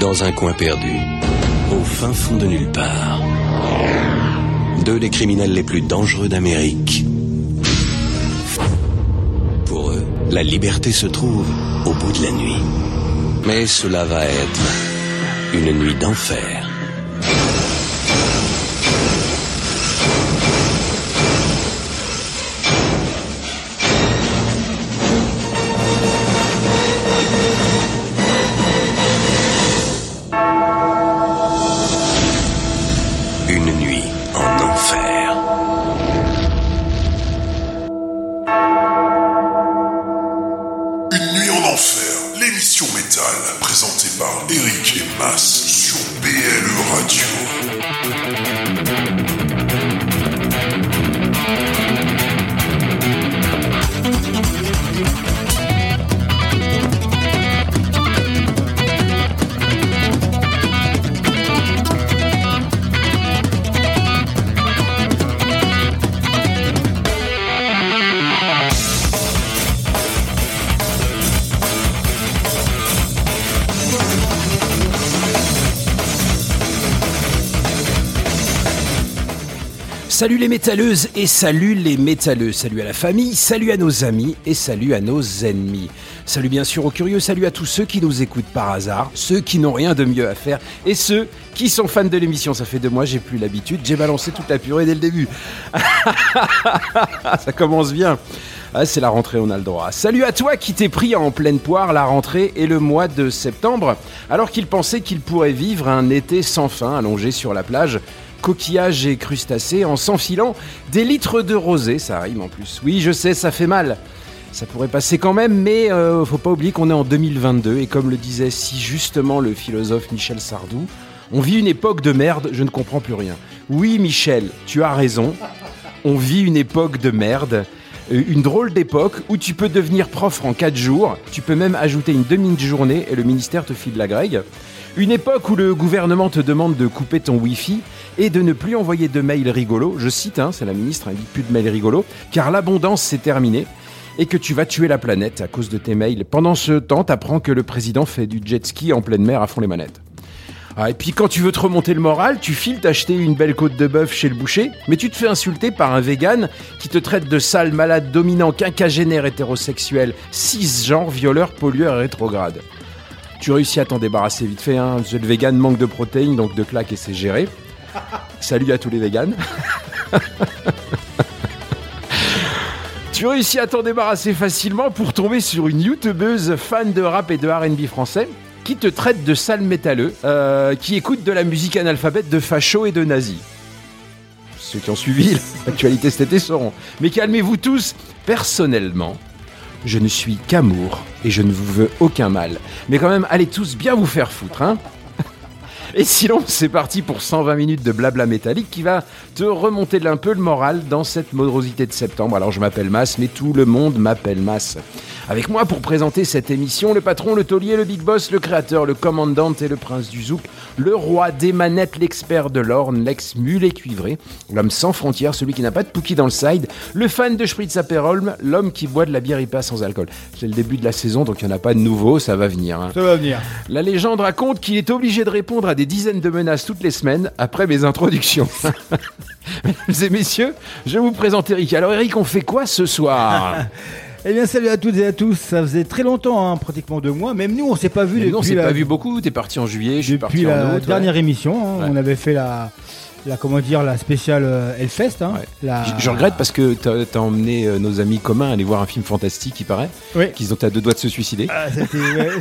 Dans un coin perdu, au fin fond de nulle part, deux des criminels les plus dangereux d'Amérique. Pour eux, la liberté se trouve au bout de la nuit. Mais cela va être une nuit d'enfer. Métalleuses et salut les métalleux. Salut à la famille, salut à nos amis et salut à nos ennemis. Salut bien sûr aux curieux, salut à tous ceux qui nous écoutent par hasard, ceux qui n'ont rien de mieux à faire et ceux qui sont fans de l'émission. Ça fait deux mois, j'ai plus l'habitude, j'ai balancé toute la purée dès le début. Ça commence bien. Ah, c'est la rentrée, on a le droit. Salut à toi qui t'es pris en pleine poire la rentrée et le mois de septembre, alors qu'il pensait qu'il pourrait vivre un été sans fin allongé sur la plage coquillages et crustacés en s'enfilant des litres de rosé, ça rime en plus. Oui, je sais, ça fait mal. Ça pourrait passer quand même, mais euh, faut pas oublier qu'on est en 2022 et comme le disait si justement le philosophe Michel Sardou, on vit une époque de merde, je ne comprends plus rien. Oui, Michel, tu as raison. On vit une époque de merde. Euh, Une drôle d'époque où tu peux devenir prof en 4 jours, tu peux même ajouter une demi-journée et le ministère te file la grègue. Une époque où le gouvernement te demande de couper ton Wi-Fi et de ne plus envoyer de mails rigolos. Je cite, hein, c'est la ministre, elle dit plus de mails rigolos, car l'abondance c'est terminé et que tu vas tuer la planète à cause de tes mails. Pendant ce temps, t'apprends que le président fait du jet ski en pleine mer à fond les manettes. Ah, et puis quand tu veux te remonter le moral, tu files t'acheter une belle côte de bœuf chez le boucher, mais tu te fais insulter par un vegan qui te traite de sale, malade, dominant, quinquagénaire, hétérosexuel, cisgenre, violeur, pollueur et rétrograde. Tu réussis à t'en débarrasser vite fait, hein. le vegan manque de protéines, donc de claques et c'est géré. Salut à tous les vegans. tu réussis à t'en débarrasser facilement pour tomber sur une youtubeuse fan de rap et de RB français qui te traite de sale métalleux, euh, qui écoute de la musique analphabète de facho et de nazis. Ceux qui ont suivi l'actualité cet été sauront. Mais calmez-vous tous, personnellement, je ne suis qu'amour et je ne vous veux aucun mal. Mais quand même, allez tous bien vous faire foutre, hein et sinon, c'est parti pour 120 minutes de blabla métallique qui va te remonter un peu le moral dans cette morosité de septembre. Alors, je m'appelle Mas, mais tout le monde m'appelle Mas. Avec moi pour présenter cette émission, le patron, le taulier, le big boss, le créateur, le commandant et le prince du zouk, le roi des manettes, l'expert de l'orne, l'ex-mulet cuivré, l'homme sans frontières, celui qui n'a pas de pouki dans le side, le fan de Spritz Aperol, l'homme qui boit de la bière IPA sans alcool. C'est le début de la saison, donc il n'y en a pas de nouveau, ça va venir. hein. Ça va venir. La légende raconte qu'il est obligé de répondre à des dizaines de menaces toutes les semaines après mes introductions. Mesdames et messieurs, je vous présente Eric. Alors Eric, on fait quoi ce soir Eh bien, salut à toutes et à tous. Ça faisait très longtemps, hein, pratiquement deux mois. Même nous, on s'est pas vu depuis Non, on s'est la, pas vu beaucoup. T'es parti en juillet, je suis parti la en août. ouais. dernière émission. hein. Ouais. On avait fait la, la comment dire, la spéciale euh, Hellfest. hein. Ouais. La- Je, je regrette parce que t'as as emmené euh, nos amis communs aller voir un film fantastique, il paraît, Oui. qu'ils ont à deux doigts de se suicider. Ah,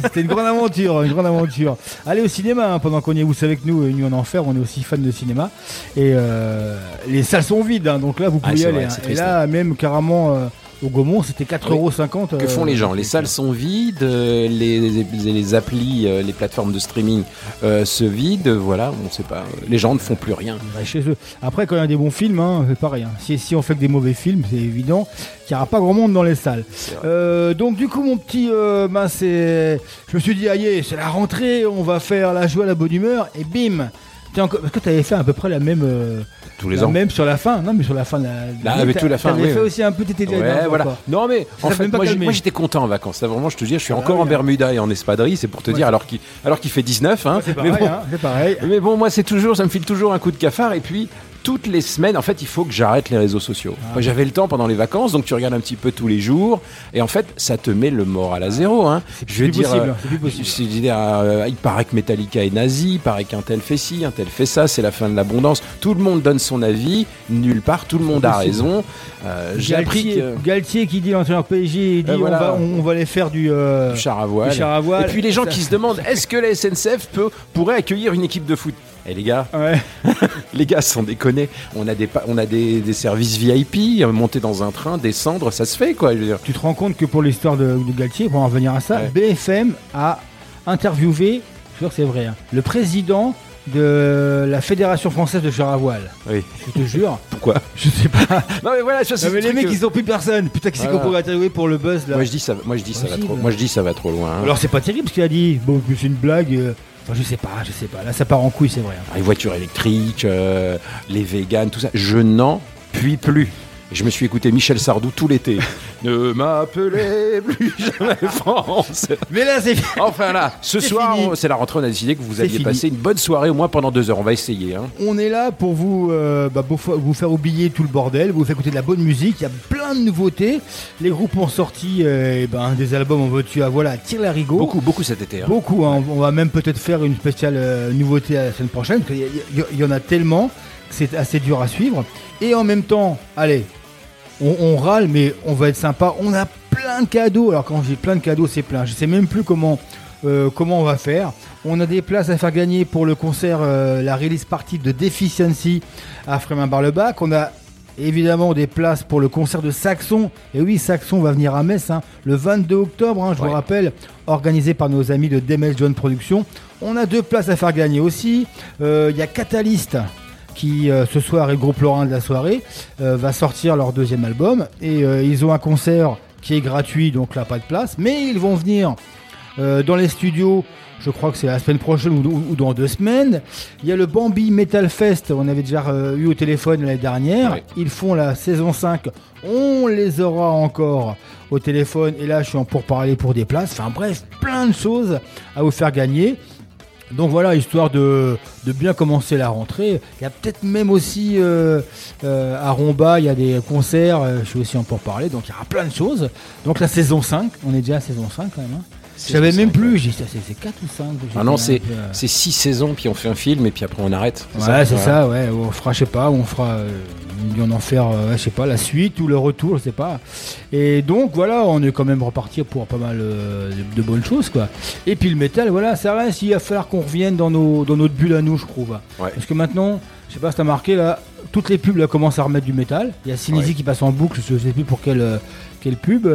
C'était une grande aventure, une grande aventure. Allez au cinéma hein, pendant qu'on y est. Vous savez que nous, euh, Nuit en Enfer, on est aussi fans de cinéma et euh, les salles sont vides. hein, donc là, vous Ah, pouvez y aller. vrai, Et là, même carrément au Gaumont, c'était 4,50€. Que font les gens Les salles sont vides, euh, les, les, les applis, euh, les plateformes de streaming euh, se vident, voilà, on sait pas. Les gens ne font plus rien. Ouais, chez eux. Après, quand il y a des bons films, hein, c'est pareil. hein. Si, si on fait que des mauvais films, c'est évident qu'il n'y aura pas grand monde dans les salles. Euh, donc, du coup, mon petit, euh, ben, c'est, je me suis dit, aïe, c'est la rentrée, on va faire la joie, la bonne humeur, et bim, Encore- Parce que tu avais fait à peu près la même. euh, Tous les la ans. même sur la fin. Non, mais sur la fin de la. Là, avec tout la fin, T'avais oui, fait oui. aussi un peu t'étais Ouais, voilà. quoi. Non, mais en fait, moi, moi, j'étais content en vacances. Là, vraiment, je te dis, je suis Ah, encore oui, en hein. Bermuda et en espadrille, c'est pour te Ouais. dire, alors qu'il alors qu'il fait 19. Hein. C'est mais, pareil, bon, hein, c'est pareil. mais bon, moi, c'est toujours, ça me file toujours un coup de cafard. Et puis, toutes les semaines, en fait, il faut que j'arrête les réseaux sociaux. Ah. J'avais le temps pendant les vacances, donc tu regardes un petit peu tous les jours. Et en fait, ça te met le moral à zéro. Hein. Je veux dire, euh, je dire, euh, il paraît que Metallica est nazi, il paraît qu'un tel fait ci, un tel fait ça, c'est la fin de l'abondance. Tout le monde donne son avis, nulle part, tout le monde a raison. Euh, J'ai appris Galtier, que. Galtier qui dit l'entraîneur PSG, il dit Euh, voilà. on, va, on, on va aller faire du, du char à voile. du char à voile. Et puis les gens Ça- qui se demandent est-ce que la SNCF peut, pourrait accueillir une équipe de foot? Eh les gars, Ouais. les gars, sans déconner, on a des, pa- on a des, des services VIP, monter dans un train, descendre, ça se fait quoi. Je veux dire. Tu te rends compte que pour l'histoire de, de Galtier, pour en revenir à ça, Ouais. BFM a interviewé, je suis sûr que c'est vrai, hein, le président de la Fédération française de char à voile. Oui. Je te jure. Pourquoi? Je sais pas. Non mais voilà, c'est Non, mais le les mecs, que- ils ont plus personne. Putain, qui c'est qu'on Voilà. pourrait interviewer pour le buzz là? Moi je dis ça, moi je dis ça va trop, moi je dis ça va trop loin. hein. Alors c'est pas terrible ce qu'il a dit. Bon, c'est une blague. euh, Je sais pas, je sais pas. Là, ça part en couille, c'est vrai. hein. les voitures électriques, euh, les véganes, tout ça. Je n'en puis plus. Et Je me suis écouté Michel Sardou tout l'été. ne m'appelez plus jamais France. Mais là, c'est Enfin là, ce soir, c'est la rentrée, on a décidé que vous alliez passer une bonne soirée au moins pendant deux heures. On va essayer. Hein. On est là pour vous, euh, bah, pour vous faire oublier tout le bordel, vous faire écouter de la bonne musique. Il y a plein de nouveautés. Les groupes ont sorti euh, eh ben, des albums, on veut tu à voilà, tire la rigo. Beaucoup, beaucoup cet été. hein. Beaucoup, hein. on va même peut-être faire une spéciale euh, nouveauté à la semaine prochaine, parce qu'il y, y en a tellement c'est assez dur à suivre. Et en même temps, allez, on, on râle, mais on va être sympa. On a plein de cadeaux. Alors quand j'ai plein de cadeaux, c'est plein. Je sais même plus comment, euh, comment on va faire. On a des places à faire gagner pour le concert, euh, la release party de Deficiency à Frémin-Bar-le-Bac. On a évidemment des places pour le concert de Saxon. Et oui, Saxon va venir à Metz hein, le 22 octobre, hein, je Ouais. vous rappelle, organisé par nos amis de Demel John Productions. On a deux places à faire gagner aussi. Euh, Il y a Catalyst qui euh, ce soir est le groupe Lorrain de la soirée, euh, va sortir leur deuxième album. Et euh, ils ont un concert qui est gratuit, donc là pas de place. Mais ils vont venir dans les studios. Je crois que c'est la semaine prochaine ou, ou- ou dans deux semaines. Il y a le Bambi Metal Fest, on avait déjà eu au téléphone l'année dernière. Ils font la saison 5. On les aura encore au téléphone. Et là, je suis en pourparler pour des places. Enfin bref, plein de choses à vous faire gagner. Donc voilà, histoire de, bien commencer la rentrée. Il y a peut-être même aussi euh, euh, à Romba, il y a des concerts, euh, je suis aussi en pour parler, donc il y aura plein de choses. Donc la saison 5, on est déjà à saison 5 quand même. hein. Je savais même plus, j'ai ça, c'est c'est 4 ou 5 Ah non, c'est c'est six saisons, puis on fait un film, et puis après on arrête. Ouais, c'est ça, ouais. On fera, je sais pas, on fera euh, on en faire, euh, je sais pas, la suite ou le retour, je sais pas. Et donc voilà, on est quand même reparti pour pas mal euh, de, de bonnes choses, quoi. Et puis le métal, voilà, ça reste, il va falloir qu'on revienne dans, nos, dans notre bulle à nous, je trouve. Ouais. Parce que maintenant, je sais pas si t'as marqué, là, toutes les pubs là, commencent à remettre du métal. Il y a Sinisi Ouais. qui passe en boucle, je sais plus pour quelle, euh, quelle pub.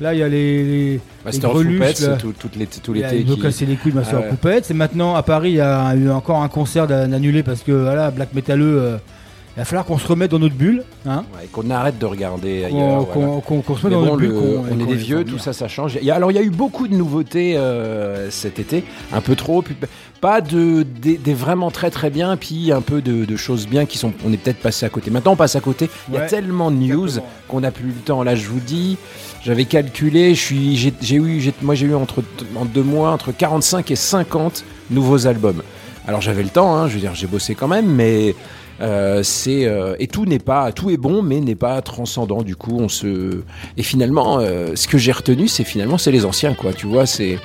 Là, il y a les, les, Master les greluches, là. tout, tout l'été- tout l'été. il veut qui- casser les couilles de Master Ah of ouais. Puppets. Et maintenant, à Paris, il y a eu encore un concert annulé parce que voilà, Black Metaleux, euh, il va falloir qu'on se remette dans notre bulle. Hein Ouais, qu'on arrête de regarder qu'on, ailleurs. voilà. qu'on- se mette Mais dans bon, notre bulle. le- on est des vieux, tout ça, ça change. Il y a- alors, il y a eu beaucoup de nouveautés euh, cet été, un peu trop, puis pas de des, vraiment très très bien, puis un peu de, de choses bien qui sont. On est peut-être passé à côté. Maintenant, on passe à côté. Il y a tellement de news qu'on n'a plus le temps. Là, je vous dis, j'avais calculé, je suis, j'ai eu, moi j'ai eu entre en deux mois entre 45 et 50 nouveaux albums. Alors j'avais le temps, hein, je veux dire, j'ai bossé quand même, mais c'est euh, et tout n'est pas tout est bon mais n'est pas transcendant du coup on se et finalement euh, ce que j'ai retenu c'est finalement c'est les anciens quoi tu vois c'est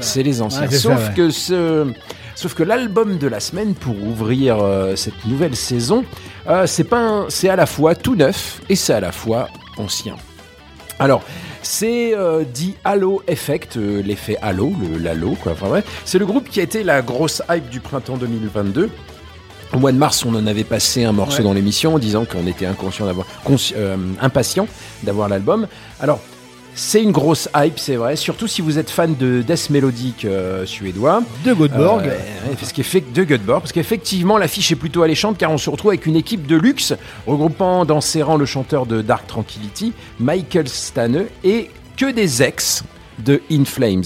c'est les anciens Ouais, sauf ça, ouais. que ce sauf que l'album de la semaine pour ouvrir euh, cette nouvelle saison euh, c'est pas un- c'est à la fois tout neuf et c'est à la fois ancien alors, c'est euh, dit Halo Effect, euh, l'effet Halo, le l'Halo, quoi. Enfin, bref. C'est le groupe qui a été la grosse hype du printemps 2022. Au mois de mars, on en avait passé un morceau Ouais. dans l'émission en disant qu'on était inconscient d'avoir, euh, impatient d'avoir l'album. Alors, c'est une grosse hype, c'est vrai, surtout si vous êtes fan de death mélodique euh, suédois. De Godborg. Euh, parce de Göteborg, parce qu'effectivement l'affiche est plutôt alléchante car on se retrouve avec une équipe de luxe regroupant dans ses rangs le chanteur de Dark Tranquility, Michael Stane et que des ex de In Flames.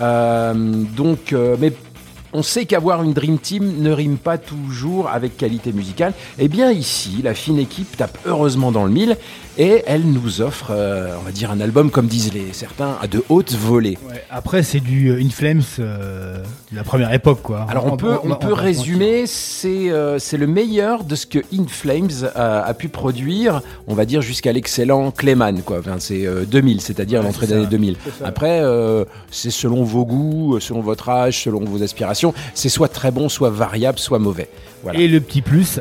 Euh, donc, mais on sait qu'avoir une Dream Team ne rime pas toujours avec qualité musicale. Eh bien ici, la fine équipe tape heureusement dans le mille et elle nous offre, euh, on va dire, un album, comme disent les certains, à de hautes volées. Ouais, après, c'est du euh, In Flames euh, de la première époque, quoi. Alors on, peut, on, peut résumer, c'est euh, c'est le meilleur de ce que In Flames a, a pu produire, on va dire, jusqu'à l'excellent Clayman, quoi. Enfin, c'est euh, 2000, c'est-à-dire Ouais, l'entrée d'année ça. 2000. C'est ça. Après, c'est selon vos goûts, selon votre âge, selon vos aspirations. C'est soit très bon, soit variable, soit mauvais. Voilà. Et le petit plus,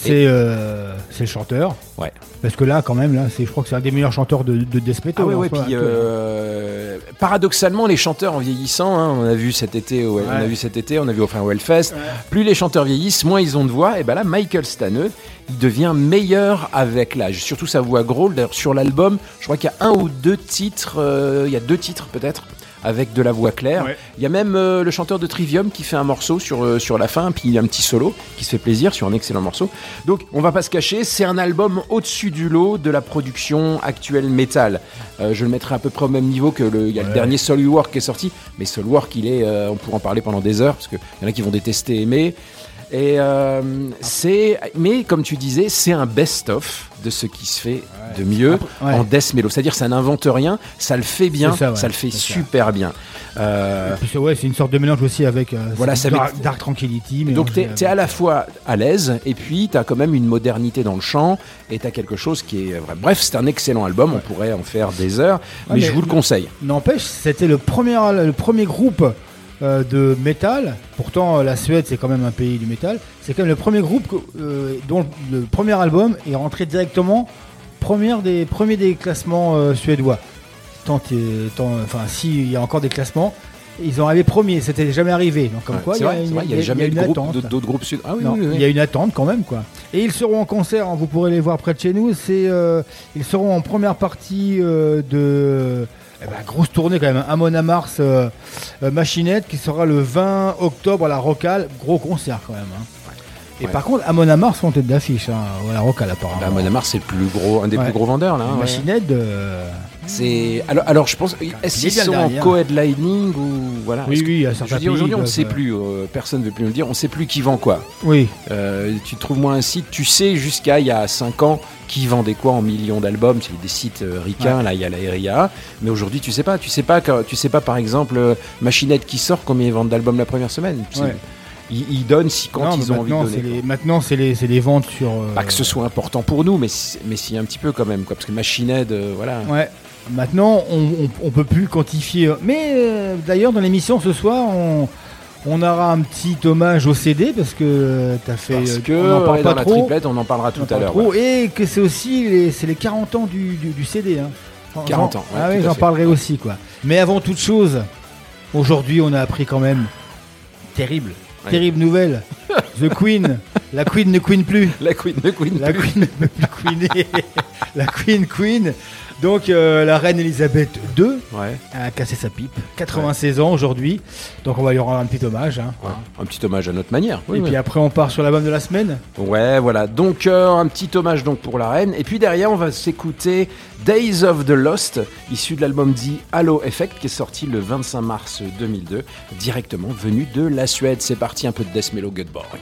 c'est euh, c'est le chanteur. Ouais. Parce que là, quand même, là, c'est, je crois que c'est un des meilleurs chanteurs de, de death metal. Ah ouais, en ouais, soi, puis actuel. euh, paradoxalement, les chanteurs en vieillissant, hein, on a vu cet été, on a vu cet été, on a vu au Hellfest, plus les chanteurs vieillissent, moins ils ont de voix. Et ben là, Michael Stanne, il devient meilleur avec l'âge. Surtout sa voix grôle. D'ailleurs, sur l'album, je crois qu'il y a un ou deux titres, euh, il y a deux titres peut-être avec de la voix claire. Ouais. Il y a même euh, le chanteur de Trivium qui fait un morceau sur, euh, sur la fin, puis il y a un petit solo qui se fait plaisir sur un excellent morceau. Donc on va pas se cacher, c'est un album au-dessus du lot de la production actuelle métal. Euh, je le mettrai à peu près au même niveau que le, y a le Ouais. dernier Soulwork qui est sorti, mais Soulwork il est, on pourra en parler pendant des heures parce qu'il y en a qui vont détester aimer. Et euh, c'est, mais comme tu disais, c'est un best-of de ce qui se fait de mieux Ouais. en death mellow. C'est-à-dire, ça n'invente rien, ça le fait bien, ça, ouais. ça le fait ça. super bien. Euh, puis, c'est- ouais, c'est une sorte de mélange aussi avec euh, Voilà, ça dark, met- Dark Tranquility. donc t'es es à la fois à l'aise et puis t'as quand même une modernité dans le chant et t'as quelque chose qui est. Bref, c'est un excellent album, on pourrait en faire des heures, mais, mais- je vous le conseille. N'empêche, c'était le premier, le premier groupe euh, de métal. Pourtant, euh, la Suède, c'est quand même un pays du métal. C'est quand même le premier groupe euh, dont le premier album est rentré directement première des, premier des classements euh, suédois. Tant, tant- enfin, s'il y a encore des classements, ils ont arrivé premier. C'était jamais arrivé. Donc, comme Ouais, quoi, il a, n'y a jamais eu d'autres groupes sud. Ah oui, Non, oui, oui, Il y a une attente quand même quoi. Et ils seront en concert, hein, vous pourrez les voir près de chez nous. C'est euh, ils seront en première partie euh, de eh ben, grosse tournée quand même. hein, Amon Mars euh, euh, Machinette qui sera le 20 octobre à la Rocale, gros concert quand même. hein. Et Ouais. par contre, Amon Mars sont tête d'affiche hein, à la Rocale apparemment. Bah, Mon Amarth, c'est le plus gros, un des Ouais. plus gros vendeurs là. hein. Machinette, euh, C'est alors, alors je pense est-ce il qu'ils sont en co-headlining ou voilà. Oui, Est-ce que- oui, aujourd'hui on ne sait plus, euh, personne ne veut plus nous le dire, on ne sait plus qui vend quoi. oui. Euh, tu trouves moi un site, tu sais jusqu'à il y a 5 ans qui vendait quoi en millions d'albums, c'est des sites euh, ricains, là il y a la RIA, mais aujourd'hui tu sais pas, tu sais pas que- tu sais pas par exemple euh, Machinette qui sort combien ils vendent d'albums la première semaine. Ouais. Ils, ils donnent si quand Non, ils ont envie de maintenant, donner. c'est les- maintenant, c'est les, ventes sur. euh, Pas que ce soit important pour nous, mais si- mais si un petit peu quand même quoi, parce que Machinette, euh, voilà. Ouais. Maintenant, on, on peut plus quantifier. Mais euh, d'ailleurs, dans l'émission ce soir, on, on aura un petit hommage au CD parce que tu as fait. Parce euh, que on en parle ouais, pas dans la trop. triplette, on en parlera on tout à l'heure. Et que c'est aussi les, c'est les 40 ans du, du, du CD. Hein. J'en- 40 ans, ouais, ah oui, j'en parlerai aussi. quoi. Mais avant toute chose, aujourd'hui, on a appris quand même. Terrible. Terrible nouvelle. The Queen. La Queen ne queen plus. La Queen, la Queen, La Queen ne peut plus queener. La Queen Queen. Donc euh, la reine Elisabeth II Ouais. a cassé sa pipe. 96 ans aujourd'hui. Donc on va lui rendre un petit hommage. hein. Ouais. Un petit hommage à notre manière. Oui, Et oui. puis après on part sur l'album de la semaine. Ouais, voilà. Donc euh, un petit hommage donc pour la reine. Et puis derrière, on va s'écouter Days of the Lost, issu de l'album dit Halo Effect, qui est sorti le 25 mars 2002, directement venu de la Suède. C'est parti, un peu de Death Mellow Göteborg.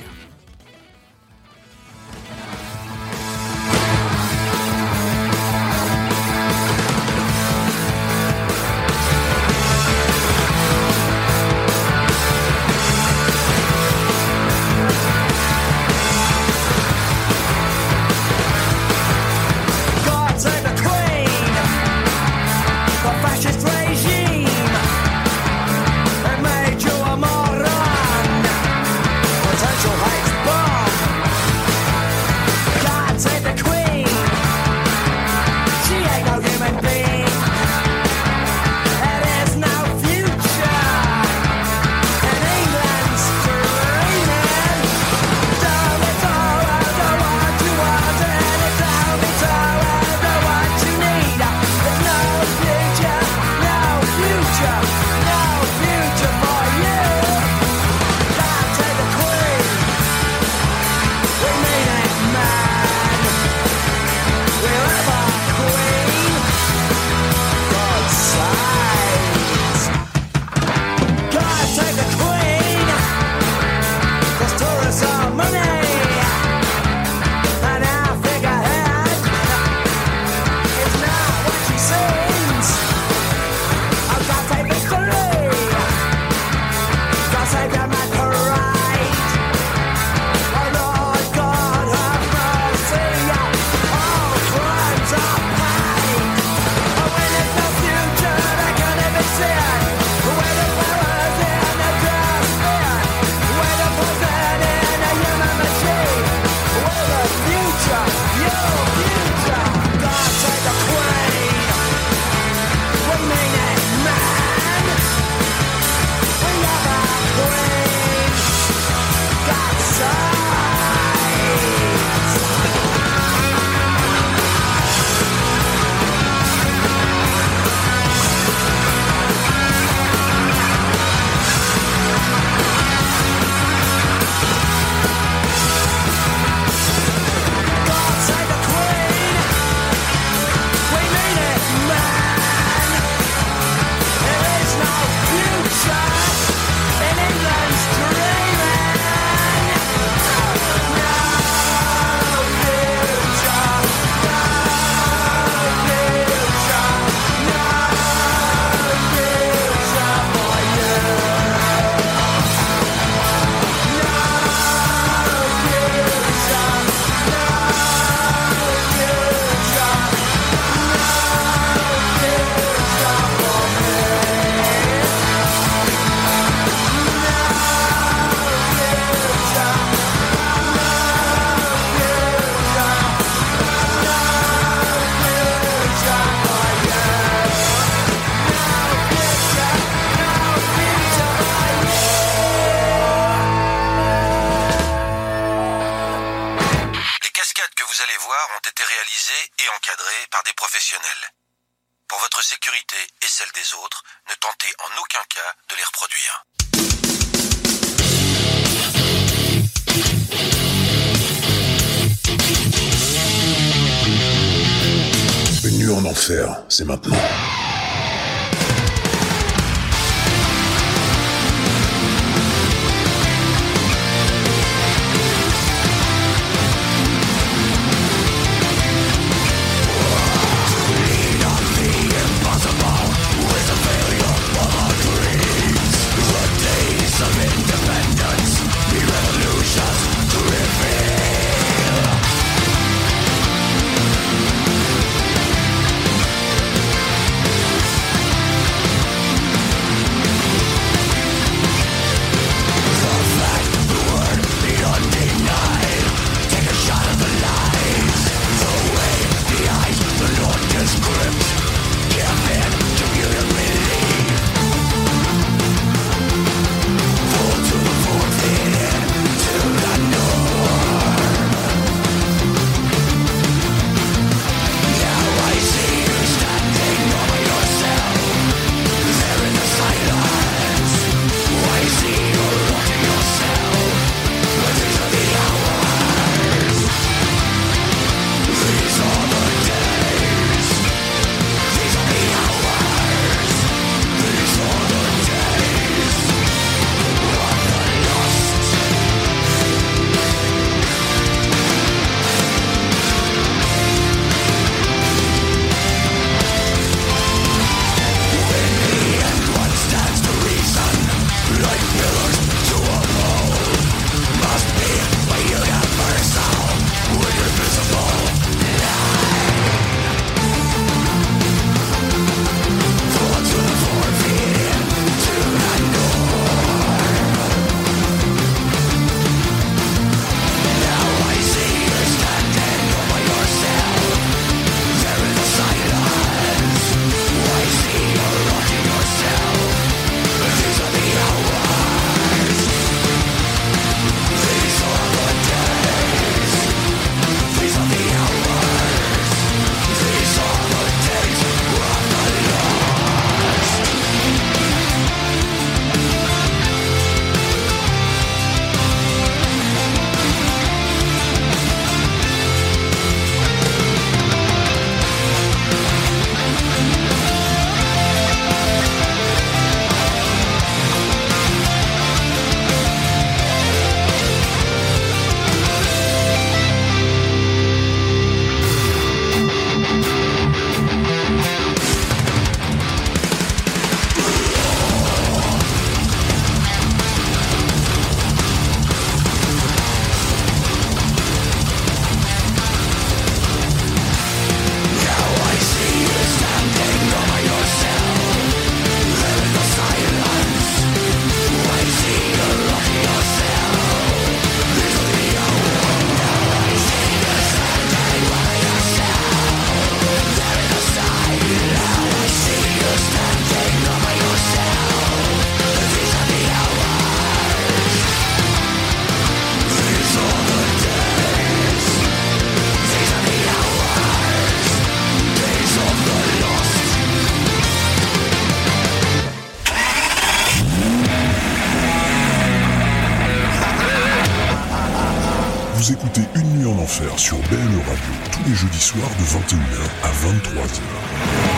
Tous les jeudis soirs de 21h à 23h.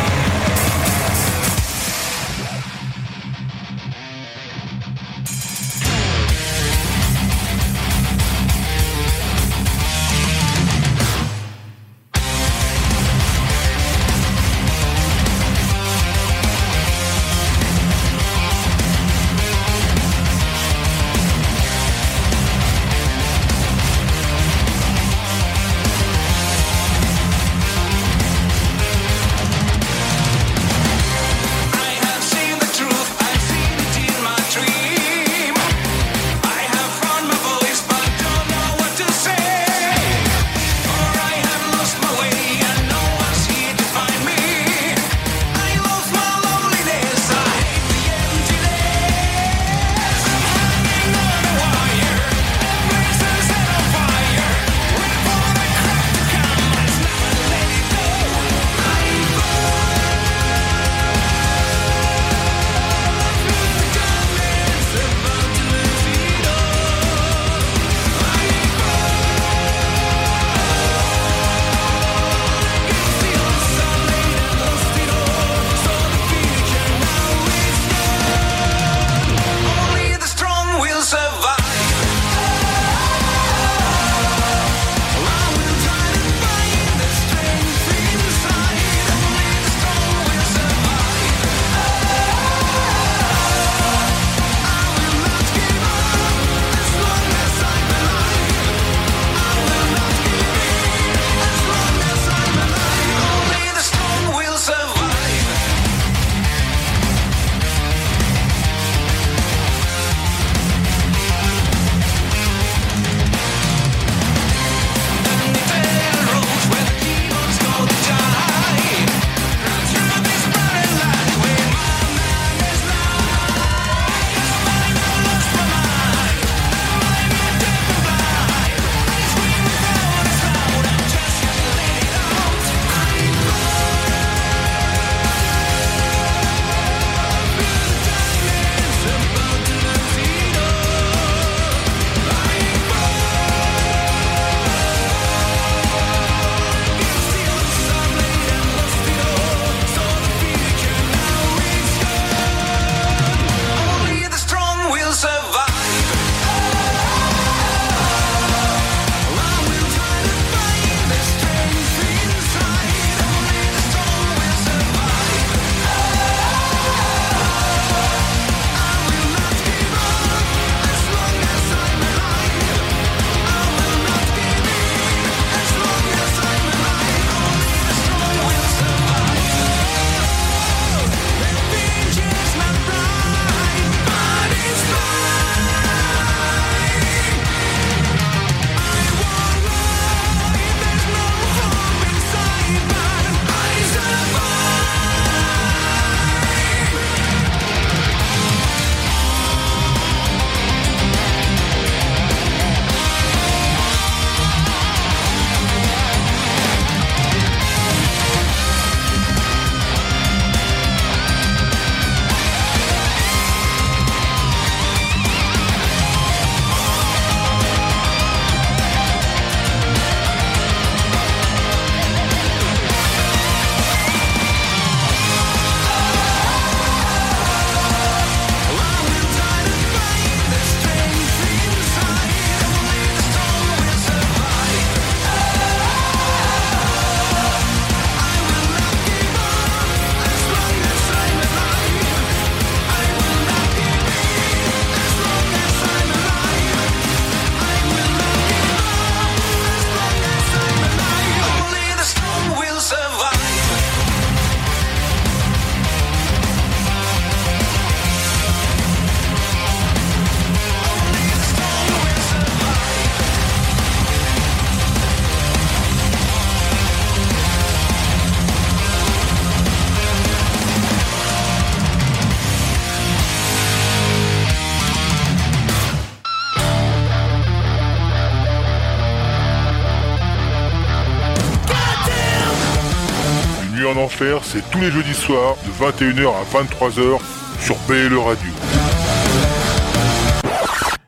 C'est tous les jeudis soirs de 21h à 23h sur BLE Radio.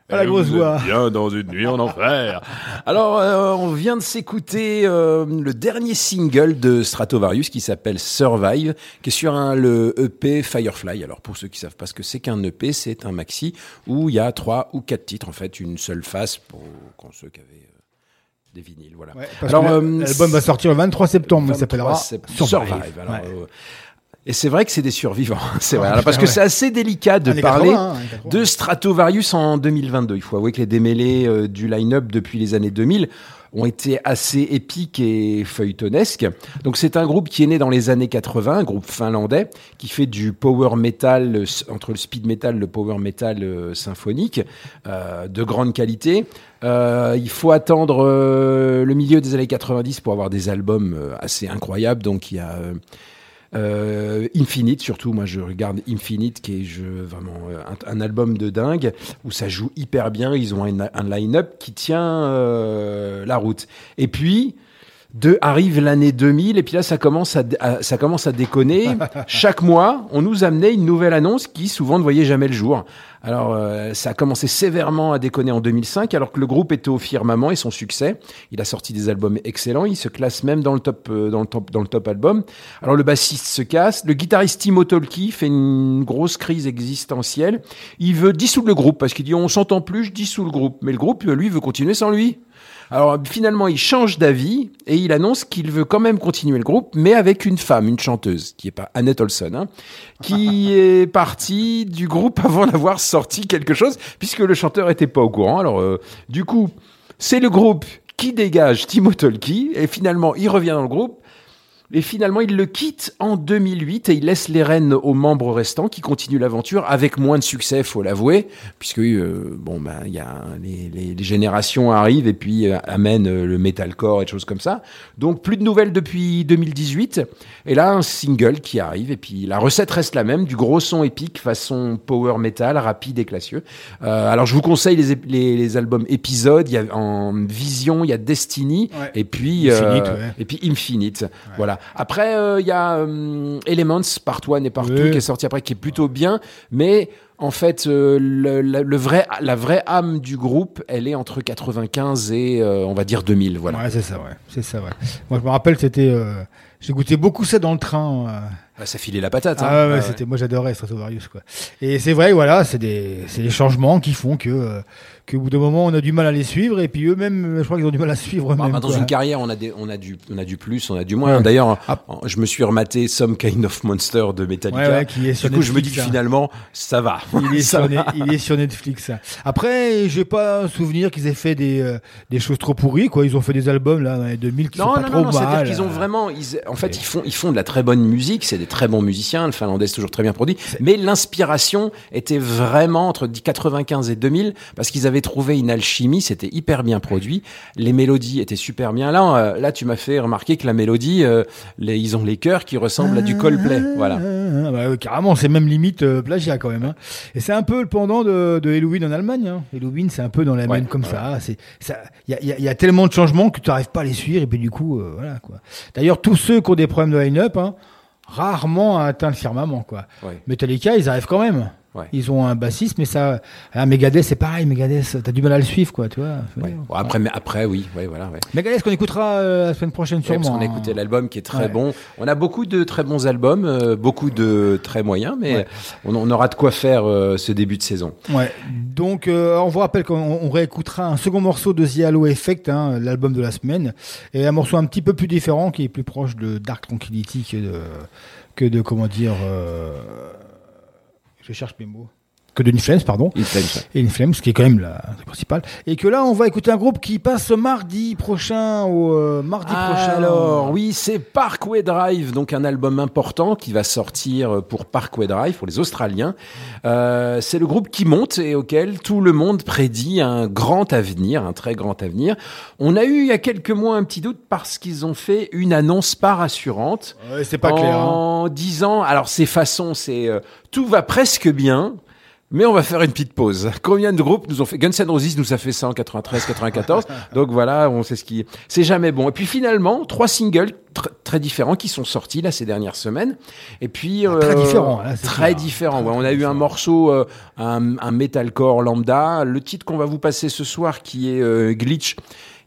Ah, la grosse voix. Bien dans une nuit en enfer. Alors, euh, on vient de s'écouter euh, le dernier single de Stratovarius qui s'appelle Survive, qui est sur un, le EP Firefly. Alors, pour ceux qui savent pas ce que c'est qu'un EP, c'est un maxi où il y a trois ou quatre titres, en fait, une seule face pour, pour ceux qui avaient euh, des vinyles. Voilà. Ouais, Alors, euh, l'album va sortir le 23 septembre, il 23 s'appellera. Survive. Alors, Ouais. euh, et c'est vrai que c'est des survivants, c'est vrai. Alors, parce que c'est assez délicat de parler 80, hein, années 80. de Stratovarius en 2022. Il faut avouer que les démêlés euh, du line-up depuis les années 2000 ont été assez épiques et feuilletonesques. Donc c'est un groupe qui est né dans les années 80, un groupe finlandais qui fait du power metal euh, entre le speed metal, le power metal euh, symphonique euh, de grande qualité. Euh, il faut attendre euh, le milieu des années 90 pour avoir des albums assez incroyables. Donc il y a euh, Infinite, surtout, moi je regarde Infinite, qui est je, vraiment euh, un, un album de dingue, où ça joue hyper bien, ils ont un, un line-up qui tient euh, la route. Et puis, de, arrive l'année 2000, et puis là ça commence à, à- ça commence à déconner. Chaque mois, on nous amenait une nouvelle annonce qui souvent ne voyait jamais le jour. Alors, euh, ça a commencé sévèrement à déconner en 2005, alors que le groupe était au firmament et son succès. Il a sorti des albums excellents. Il se classe même dans le top, euh, dans le top, dans le top album. Alors, le bassiste se casse. Le guitariste Timo Tolki fait une grosse crise existentielle. Il veut dissoudre le groupe parce qu'il dit on s'entend plus, je dissous le groupe. Mais le groupe, lui, veut continuer sans lui. Alors finalement, il change d'avis et il annonce qu'il veut quand même continuer le groupe, mais avec une femme, une chanteuse, qui est pas Annette Olson, hein, qui est partie du groupe avant d'avoir sorti quelque chose, puisque le chanteur était pas au courant. Alors euh, du coup, c'est le groupe qui dégage Timo Tolki et finalement il revient dans le groupe. Et finalement, il le quitte en 2008 et il laisse les rênes aux membres restants qui continuent l'aventure avec moins de succès, faut l'avouer, puisque euh, bon ben il y a les, les- les générations arrivent et puis euh, amènent euh, le metalcore et des choses comme ça. Donc plus de nouvelles depuis 2018. Et là un single qui arrive et puis la recette reste la même, du gros son épique façon power metal, rapide et classieux. Euh, alors je vous conseille les, les, les albums épisodes. Il y a en Vision, il y a Destiny Ouais. et puis Infinite, ouais. et puis Infinite. Voilà. Après, euh, il y a euh, Elements, Part One et Part Oui. 2 qui est sorti après, qui est plutôt bien, mais en fait, euh, le, le vrai, la vraie âme du groupe, elle est entre 95 et euh, on va dire 2000. Voilà. Ouais, c'est ça, ouais. C'est ça, ouais. Moi, je me rappelle, c'était. euh, J'ai goûté beaucoup ça dans le train. Ah, Ça filait la patate. hein. Ah ouais, ouais, Ouais, ouais. c'était. Moi, j'adorais Stratovarius, quoi. Et c'est vrai, voilà, c'est des, des changements qui font que, euh, qu'au bout d'un moment, on a du mal à les suivre, et puis eux-mêmes, je crois qu'ils ont du mal à suivre Bah, dans quoi. une carrière, on a, des, on, a du, on a du plus, on a du moins. Ouais. D'ailleurs, Ah. je me suis rematé Some Kind of Monster de Metallica. Qui est sur du coup, je me dis que hein. finalement, ça va. Il est, Ça sur, va. Il est sur Netflix. ça. Après, j'ai pas un souvenir qu'ils aient fait des, euh, des choses trop pourries, quoi. Ils ont fait des albums, là, dans les 2000 qui Non, sont pas non, trop non, non, c'est-à-dire qu'ils ont vraiment, ils- en fait, ils font, ils font de la très bonne musique, c'est très bons musiciens, le finlandais c'est toujours très bien produit, mais l'inspiration était vraiment entre 95 et 2000, parce qu'ils avaient trouvé une alchimie, c'était hyper bien produit, les mélodies étaient super bien. Là, euh, là, tu m'as fait remarquer que la mélodie, euh, les, ils ont les chœurs qui ressemblent à du Coldplay, voilà. Ah, bah, ouais, carrément, c'est même limite euh, plagiat quand même. hein. Et c'est un peu le pendant de, de Halloween en Allemagne. Hein. Halloween, c'est un peu dans la Ouais, même comme ça. C'est ça. Il y a, y y tellement de changements que tu n'arrives pas à les suivre et puis du coup, euh, voilà quoi. D'ailleurs, tous ceux qui ont des problèmes de line-up, hein, rarement atteint le firmament quoi. Ouais. Metallica, ils arrivent quand même. Ouais. Ils ont un bassiste, mais ça, un Megadeth, c'est pareil. Megadeth, t'as du mal à le suivre, quoi, tu vois. Ouais. Bon, après, mais après, oui, ouais, voilà. Megadeth qu'on écoutera euh, la semaine prochaine Ouais, parce sûrement. qu'on a hein. écouté l'album qui est très bon. On a beaucoup de très bons albums, euh, beaucoup de très moyens, mais on, on aura de quoi faire euh, ce début de saison. Ouais. Donc, on vous rappelle qu'on on réécoutera un second morceau de The Halo Effect, hein, l'album de la semaine, et un morceau un petit peu plus différent, qui est plus proche de Dark Tranquility que de, que de comment dire, euh, je cherche mes mots, que de Inflames, pardon. In Flames. Et Inflames, qui est quand même la la principale. Et que là, on va écouter un groupe qui passe mardi prochain, au euh, mardi prochain. Alors, oui, c'est Parkway Drive, donc un album important qui va sortir pour Parkway Drive, pour les Australiens. Euh, c'est le groupe qui monte et auquel tout le monde prédit un grand avenir, un très grand avenir. On a eu il y a quelques mois un petit doute parce qu'ils ont fait une annonce pas rassurante. Ouais, c'est pas clair. hein. En disant, alors ces façons, c'est euh, tout va presque bien. Mais on va faire une petite pause. Combien de groupes nous ont fait Guns N' Roses nous a fait ça en 93, 94. Donc voilà, on sait ce qui. C'est jamais bon. Et puis finalement, trois singles tr- très différents qui sont sortis là ces dernières semaines. Et puis Ah, très euh, différents, là, c'est très différents. Ouais, on a eu un morceau, euh, un, un metalcore lambda. Le titre qu'on va vous passer ce soir, qui est euh, Glitch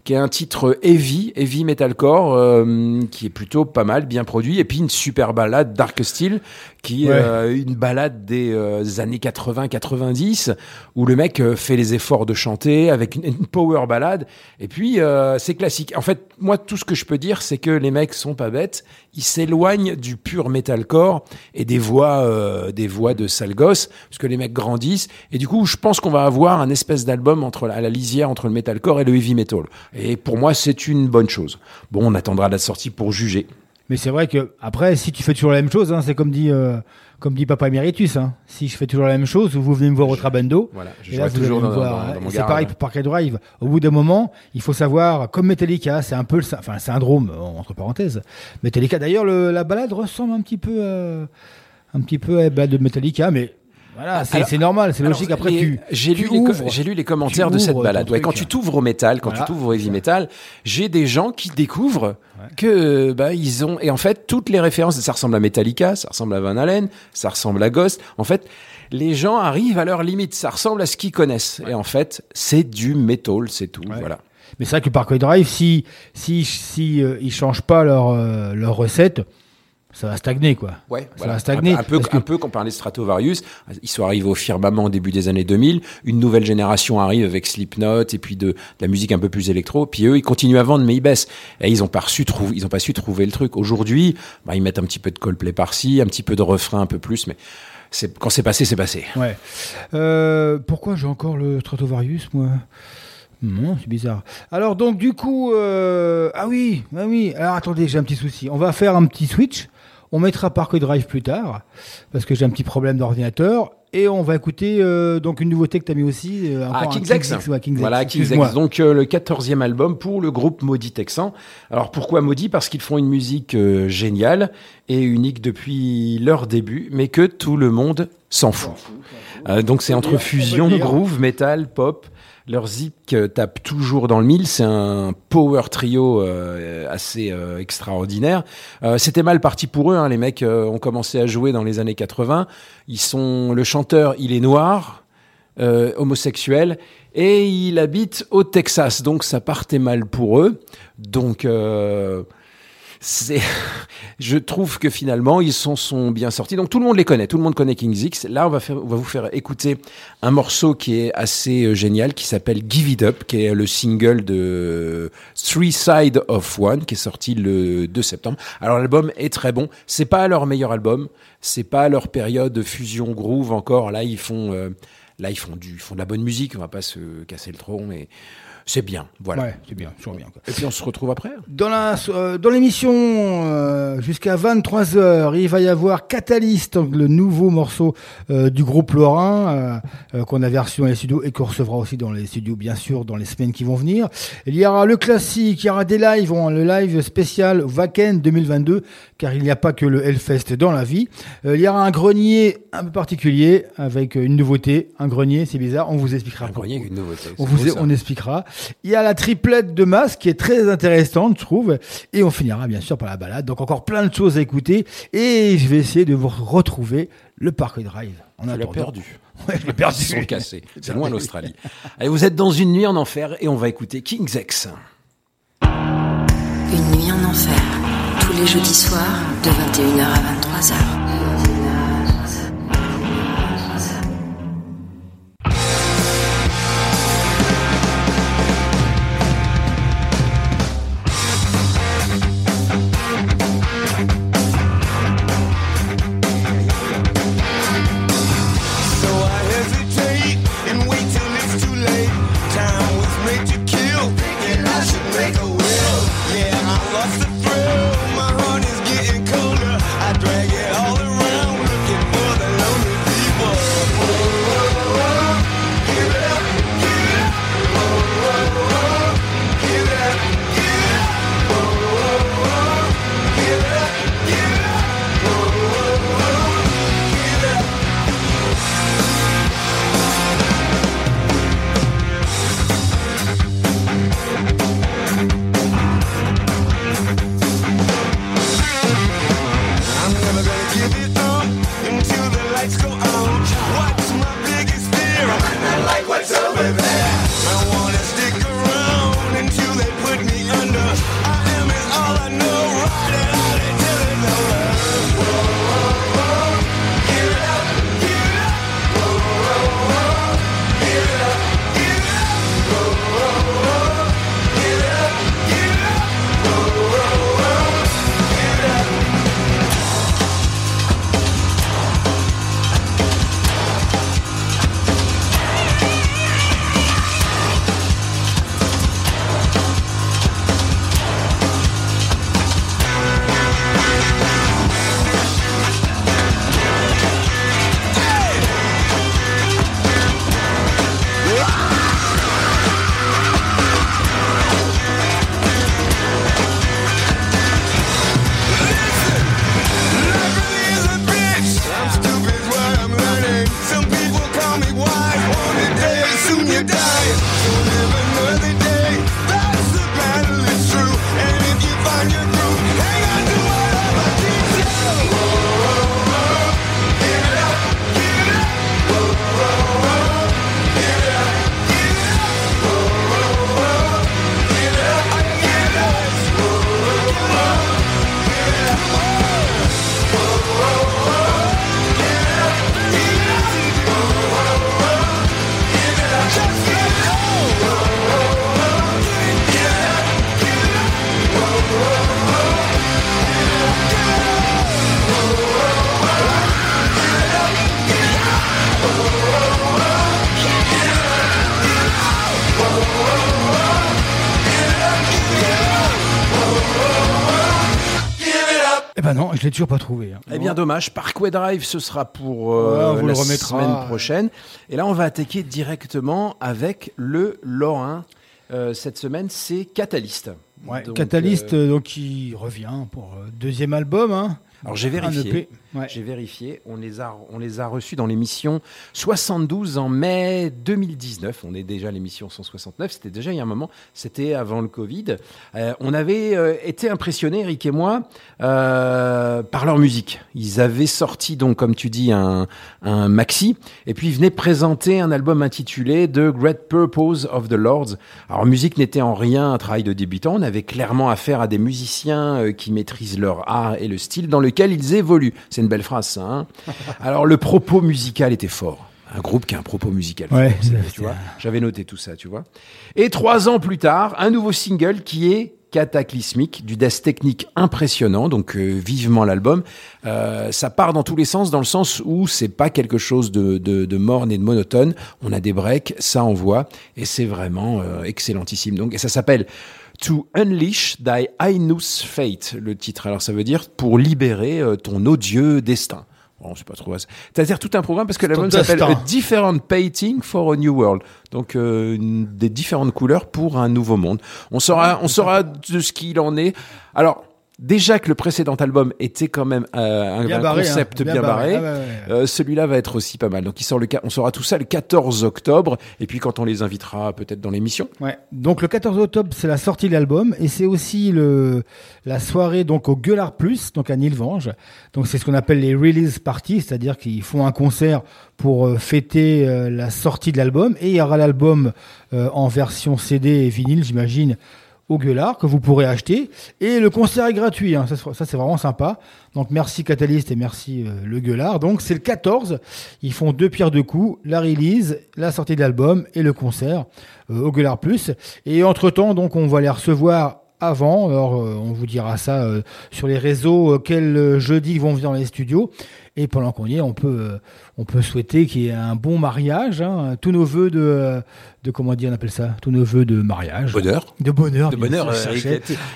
qui est un titre heavy, heavy metalcore, euh, qui est plutôt pas mal, bien produit, et puis une super balade Dark Steel, qui est euh, une balade des euh, années 80-90, où le mec euh, fait les efforts de chanter avec une, une power balade, et puis euh, c'est classique. En fait, moi, tout ce que je peux dire, c'est que les mecs sont pas bêtes, ils s'éloignent du pur metalcore et des voix, euh, des voix de sale gosse, parce que les mecs grandissent, et du coup, je pense qu'on va avoir un espèce d'album entre à la lisière entre le metalcore et le heavy metal. Et pour moi, c'est une bonne chose. Bon, on attendra la sortie pour juger. Mais c'est vrai que après, si tu fais toujours la même chose, hein, c'est comme dit, euh, comme dit Papa Emeritus. Hein. Si je fais toujours la même chose, vous venez me voir au Trabendo. Voilà, je Et là, jouerai vous toujours dans, voir, dans- C'est pareil pour Parkway Drive. Au bout d'un moment, il faut savoir, comme Metallica, c'est un peu le, enfin, syndrome euh, entre parenthèses. Metallica, d'ailleurs, le- la balade ressemble un petit peu, euh, un petit peu à la balade de Metallica, mais voilà, c'est normal, c'est logique. Après, tu, j'ai lu, j'ai lu les commentaires de cette balade. Ouais, quand tu t'ouvres au métal, quand Voilà. tu t'ouvres au heavy metal, j'ai des gens qui découvrent que bah ils ont et en fait toutes les références, ça ressemble à Metallica, ça ressemble à Van Halen, ça ressemble à Ghost. En fait, les gens arrivent à leur limite, ça ressemble à ce qu'ils connaissent. Et en fait, c'est du metal, c'est tout. Ouais. Voilà. Mais c'est vrai que Parkway Drive, si, si, si euh, ils changent pas leur, euh, leur recette, ça va stagner, quoi. Ouais, Ça voilà. va stagner. Un, un peu, que- un peu qu'on parlait de Stratovarius. Ils sont arrivés au firmament au début des années 2000. Une nouvelle génération arrive avec Slipknot et puis de, de la musique un peu plus électro. Puis eux, ils continuent à vendre, mais ils baissent. Et ils ont pas ils ont pas su trouver le truc. Aujourd'hui, bah, ils mettent un petit peu de Coldplay par-ci, un petit peu de refrain un peu plus, mais c'est, quand c'est passé, c'est passé. Ouais. Euh, pourquoi j'ai encore le Stratovarius, moi? Non, c'est bizarre. Alors, donc, du coup, euh, ah oui, ah oui. Alors, attendez, j'ai un petit souci. On va faire un petit switch. On mettra Parkway Drive plus tard, parce que j'ai un petit problème d'ordinateur. Et on va écouter euh, donc une nouveauté que tu as mis aussi. euh, Ah, King's X. ouais, King's X, Voilà, King's. X. Donc, euh, le 14e album pour le groupe Maudit Texan. Alors, pourquoi Maudit? Parce qu'ils font une musique euh, géniale et unique depuis leur début, mais que tout le monde s'en fout. Euh, donc, c'est entre fusion, groove, metal, pop. Leur zik tape toujours dans le mille. C'est un power trio euh, assez euh, extraordinaire. Euh, C'était mal parti pour eux. Hein. Les mecs euh, ont commencé à jouer dans les années 80. Ils sont le chanteur, il est noir, euh, homosexuel, et il habite au Texas. Donc ça partait mal pour eux. Donc euh, c'est, je trouve que finalement ils sont, sont bien sortis. Donc tout le monde les connaît, tout le monde connaît King's X. Là, on va, faire, on va vous faire écouter un morceau qui est assez euh, génial, qui s'appelle Give It Up, qui est le single de Three Side of One, qui est sorti le 2 septembre. Alors l'album est très bon. C'est pas leur meilleur album, c'est pas leur période de fusion groove encore. Là, ils font, euh, là ils font du, ils font de la bonne musique. On va pas se casser le tronc, mais c'est bien. Voilà. Ouais, c'est bien, toujours bien. quoi. Et puis on se retrouve après. Dans la euh, dans l'émission euh, jusqu'à 23h, il va y avoir Catalyst, donc le nouveau morceau euh, du groupe Lorrain euh, euh, qu'on reçu dans les studios et qu'on recevra aussi dans les studios bien sûr dans les semaines qui vont venir. Il y aura le classique, il y aura des lives, on- le live spécial Wacken 2022 car il n'y a pas que le Hellfest dans la vie. Euh, il y aura un grenier un peu particulier avec une nouveauté, un grenier, c'est bizarre, on vous expliquera Un pourquoi. grenier avec une nouveauté. On vous on expliquera. Il y a la triplette de masse qui est très intéressante, je trouve. Et on finira bien sûr par la balade. Donc encore plein de choses à écouter. Et je vais essayer de vous retrouver le Parkway Drive. L'as attendant- perdu. Ouais, je l'ai perdu. Ils sont cassés. C'est loin l'Australie. Allez, vous êtes dans une nuit en enfer et on va écouter King's X. Une nuit en enfer, les jeudis soirs, de 21h à 23h. Toujours pas trouvé. hein. Eh bien dommage, Parkway Drive ce sera pour euh, Ouais, on vous la le remettra. semaine prochaine. Et là on va attaquer directement avec le Lorrain. Euh, cette semaine c'est Catalyst. Ouais, Donc, Catalyst, euh, donc qui revient pour deuxième album. Hein. alors j'ai vérifié. J'ai vérifié, on les, a, on les a reçus dans l'émission 72 en mai 2019. On est déjà à l'émission 169, c'était déjà il y a un moment, c'était avant le Covid. Euh, on avait euh, été impressionnés, Eric et moi, euh, par leur musique. Ils avaient sorti, donc, comme tu dis, un, un maxi, et puis ils venaient présenter un album intitulé The Great Purpose of the Lords. Alors, musique n'était en rien un travail de débutant, on avait clairement affaire à des musiciens qui maîtrisent leur art et le style dans lequel ils évoluent. Une belle phrase, ça. hein. Alors, le propos musical était fort. Un groupe qui a un propos musical Ouais. J'avais noté tout ça, tu vois. Et trois ans plus tard, un nouveau single qui est cataclysmique, du death technique impressionnant, donc euh, vivement l'album. Euh, ça part dans tous les sens, dans le sens où c'est pas quelque chose de, de, de morne et de monotone. On a des breaks, ça envoie, et c'est vraiment euh, excellentissime. Donc, et ça s'appelle To Unleash Thy Ainus Fate, le titre. Alors ça veut dire pour libérer euh, ton odieux destin. Bon, c'est pas trop. C'est-à-dire tout un programme parce que l'album s'appelle. A Different Painting for a New World. Donc euh, une- des différentes couleurs pour un nouveau monde. On saura, on saura de ce qu'il en est. Alors déjà que le précédent album était quand même euh, un, Bien un barré, concept hein, bien, bien barré. barré. Ah ouais, ouais, ouais. Euh, celui-là va être aussi pas mal. Donc il sort le, on saura tout ça le 14 octobre. Et puis quand on les invitera peut-être dans l'émission. Ouais. Donc le 14 octobre, c'est la sortie de l'album et c'est aussi le la soirée donc au Gueulard Plus, donc à Nilvange. Donc c'est ce qu'on appelle les release parties, c'est-à-dire qu'ils font un concert pour euh, fêter la sortie de l'album et il y aura l'album euh, en version CD et vinyle, j'imagine au Gueulard que vous pourrez acheter. Et le concert est gratuit hein. ça, c'est- vraiment sympa. Donc merci Catalyst et merci euh, le Gueulard. Donc c'est le 14 ils font deux pierres deux coups la release la sortie de l'album et le concert euh, au Gueulard Plus. Et entre temps donc on va les recevoir avant. Alors euh, on vous dira ça sur les réseaux quel jeudi ils vont venir dans les studios et pendant qu'on y est on peut euh, on peut souhaiter qu'il y ait un bon mariage hein, tous nos vœux de euh, de comment dire on appelle ça? Tous nos vœux de mariage Bonheur. de bonheur De bonheur. euh. Eric. Oui,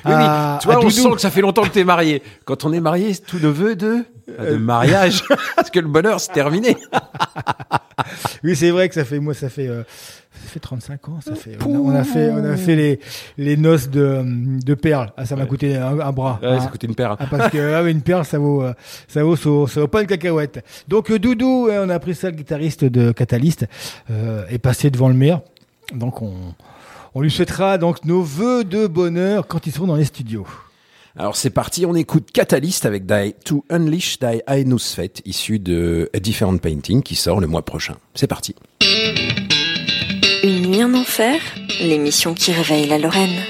oui. Tu vois, on Doudou. sent que ça fait longtemps que t'es marié. Quand on est marié, c'est tout neveu de, de mariage. Parce que le bonheur, c'est terminé. Oui, c'est vrai que ça fait moi ça fait euh, ça fait 35 ans, ça fait on a, on a fait on a fait les les noces de de perles. Ah, ça m'a coûté un, un bras. Ouais, hein. ça coûtait une paire. Ah, parce que ah, une perle ça vaut euh, ça vaut ça, vaut- ça vaut pas cacahuète. Donc euh, Doudou, on a pris ça le guitariste de Catalyst euh, est passé devant le maire. Donc on on lui souhaitera donc nos vœux de bonheur quand ils seront dans les studios. Alors c'est parti, on écoute Catalyst avec Die To Unleash Ainus Fate, issu de A Different Painting, qui sort le mois prochain. C'est parti. Une nuit en enfer, l'émission qui réveille la Lorraine.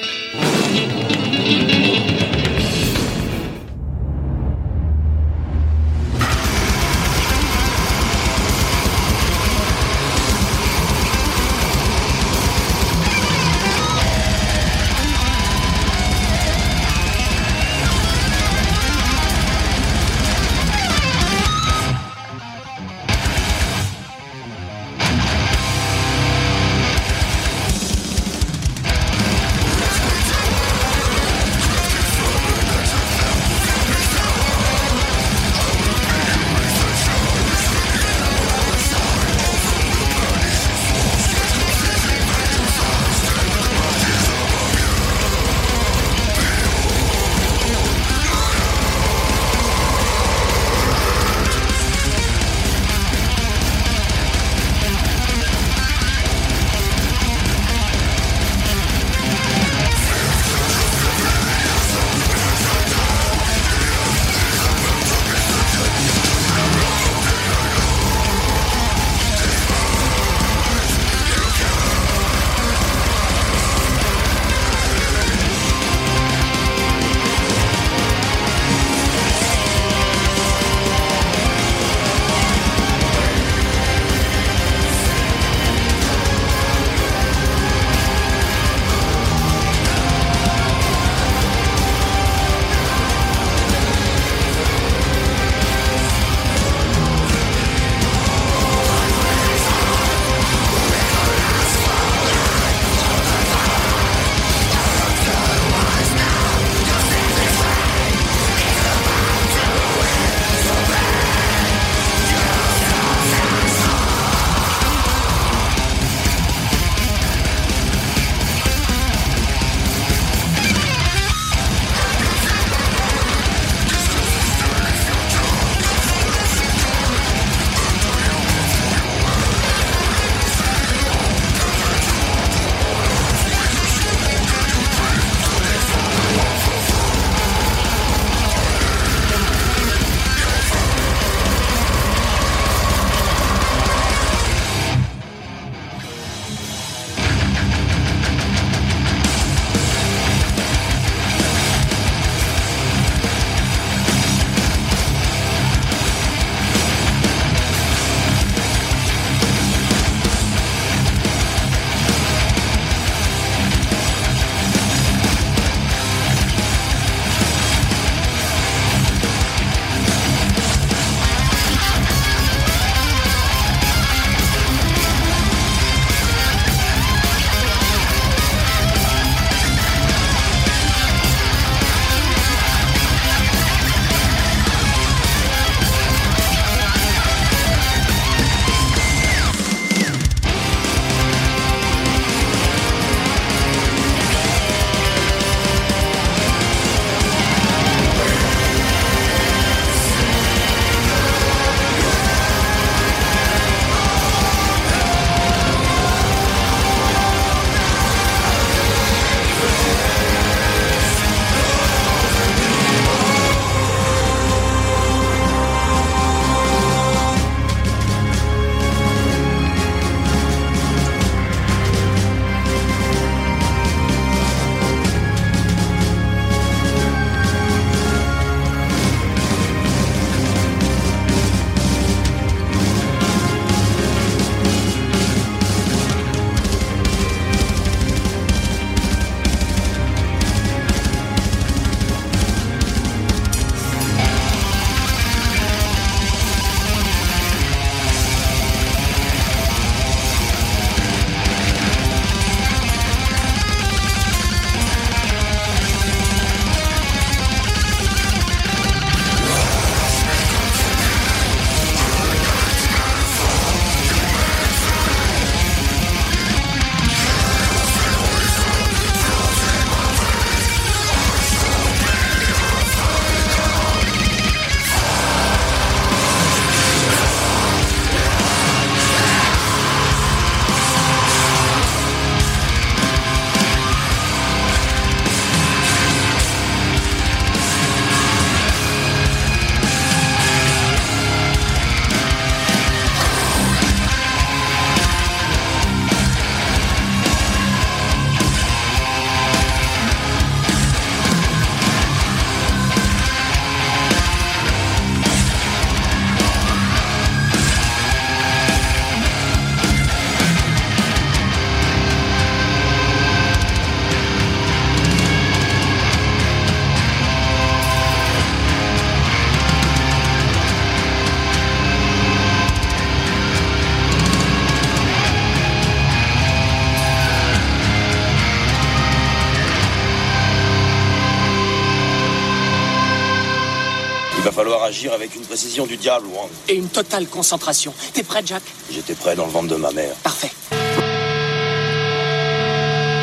Du diable, Wang. Et une totale concentration. T'es prêt, Jack J'étais prêt dans le ventre de ma mère. Parfait.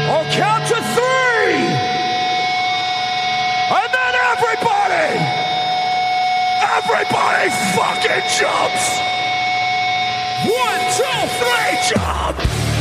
On count to three! And then everybody! Everybody fucking jumps! One, two, three, jump!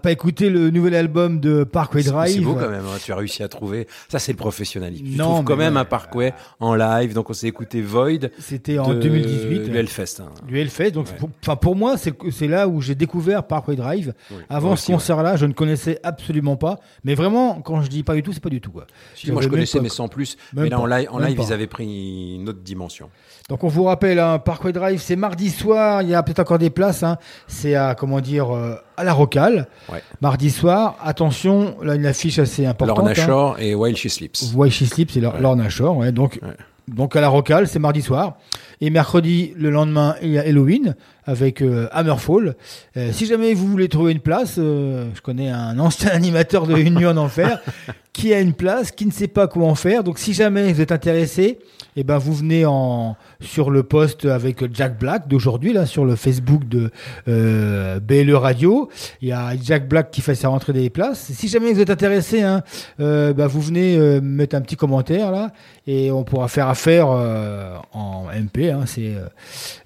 Pas écouté le nouvel album de Parkway Drive. C'est beau quand même, hein, tu as réussi à trouver. Ça, c'est le professionnalisme. Tu Non, trouves quand même ouais. un Parkway en live. Donc, on s'est écouté Void. C'était en de 2018. Hellfest. hein. Du Hellfest. Donc, Ouais. pour, moi, c'est là où j'ai découvert Parkway Drive. Oui, Avant ce ouais. concert-là, je ne connaissais absolument pas. Mais vraiment, quand je dis pas du tout, c'est pas du tout. Quoi. Si, moi, je connaissais, mais sans plus. même mais là, en live, en live ils avaient pris une autre dimension. Donc on vous rappelle, hein, Parkway Drive, c'est mardi soir. Il y a peut-être encore des places. hein. C'est à comment dire euh, à la Rocale. Ouais. Mardi soir. Attention, là une affiche assez importante. Lorna hein. Shore et While She Sleeps. Why She Sleeps, Lor- Ouais. Lorna Shore. Ouais, donc. Donc à la Rocale, c'est mardi soir. Et mercredi, le lendemain, il y a Halloween avec euh, Hammerfall. Euh, si jamais vous voulez trouver une place, euh, je connais un ancien animateur de Une nuit en enfer qui a une place, qui ne sait pas comment faire. Donc si jamais vous êtes intéressé, eh ben vous venez en sur le post avec Jack Black d'aujourd'hui là sur le Facebook de euh, BLE Radio. Il y a Jack Black qui fait sa rentrée des places. Si jamais vous êtes intéressé, hein, euh, bah, vous venez euh, mettre un petit commentaire là et on pourra faire affaire euh, en MP. Hein, c'est euh,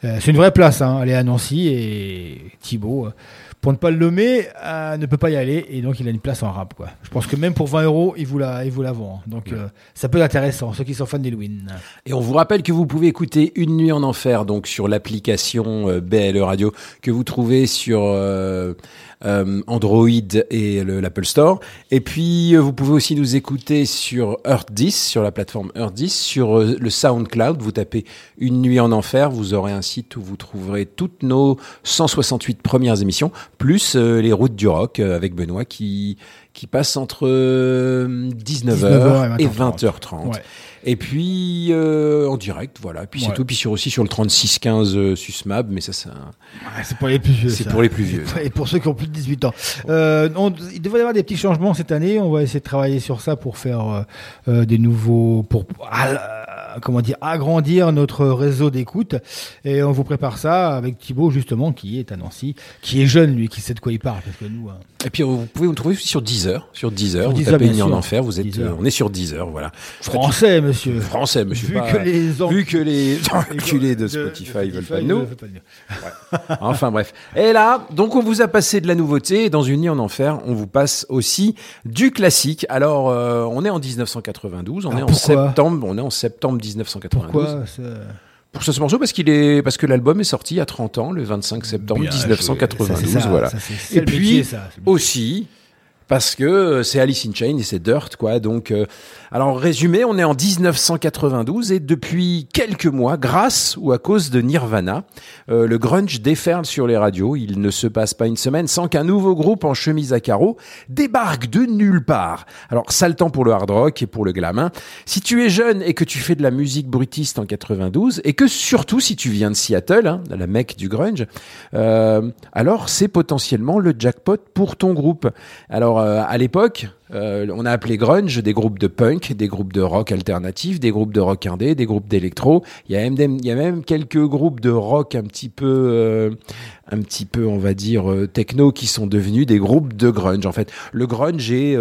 euh, c'est une vraie place. Hein, à Nancy et Thibaut. Euh, pour ne pas le nommer, euh, ne peut pas y aller et donc il a une place en rap. Quoi. Je pense que même pour 20 euros, il vous la, il vous la vend. Donc euh, ça peut être intéressant, ceux qui sont fans d'Halloween. Et on vous rappelle que vous pouvez écouter Une nuit en enfer donc sur l'application euh, BLE Radio que vous trouvez sur euh, Android et le- l'Apple Store. Et puis euh, vous pouvez aussi nous écouter sur Earth 10, sur la plateforme Earth 10, sur euh, le SoundCloud. Vous tapez Une nuit en enfer, vous aurez un site où vous trouverez toutes nos 168 premières émissions, plus les routes du rock avec Benoît qui qui passe entre euh, 19h 19h et et 20h30. Ouais. Et puis euh, en direct, voilà. Puis c'est Ouais. tout. Puis sur aussi sur le 3615 euh, Susmab, mais ça c'est un- Ouais, c'est pour les plus vieux. c'est pour les plus vieux. Et pour ceux qui ont plus de 18 ans. Euh, on- il devrait y avoir des petits changements cette année. On va essayer de travailler sur ça pour faire euh, euh, des nouveaux, pour ah, comment dire, agrandir notre réseau d'écoute. Et on vous prépare ça avec Thibaut justement, qui est à Nancy, qui est jeune lui, qui sait de quoi il parle, parce que nous. hein, Et puis vous pouvez vous trouver aussi sur Deezer, sur Deezer. Sur vous Deezer, tapez bien en enfer, vous êtes, euh, on est sur Deezer, voilà. Français, monsieur. Français, monsieur. Vu pas- que les en- vu que les enculés de Spotify veulent pas de nous. veulent pas de nous. Enfin bref. Et là, donc on vous a passé de la nouveauté. Et dans une nuit en enfer, on vous passe aussi du classique. Alors, euh, on est en 1992. On Ah, est en septembre. On est en septembre 1992. Pourquoi ça- Pour ce morceau parce qu'il est parce que l'album est sorti il y a 30 ans, le 25 septembre Bien joué. 1992. Ça, c'est ça, voilà. ça, Et puis métier. aussi parce que euh, c'est Alice in Chains et c'est Dirt quoi. Donc euh, alors résumé, on est en 1992 et depuis quelques mois, grâce ou à cause de Nirvana, euh, le grunge déferle sur les radios. Il ne se passe pas une semaine sans qu'un nouveau groupe en chemise à carreaux débarque de nulle part. Alors sale temps pour le hard rock et pour le glam. hein. Si tu es jeune et que tu fais de la musique brutiste en 92 et que surtout si tu viens de Seattle, hein, la mecque du grunge, euh, alors c'est potentiellement le jackpot pour ton groupe. Alors euh, à l'époque, euh, on a appelé grunge des groupes de punk, des groupes de rock alternatif, des groupes de rock indé, des groupes d'électro. Il y a même quelques groupes de rock un petit peu euh, un petit peu on va dire euh, techno qui sont devenus des groupes de grunge. En fait, le grunge est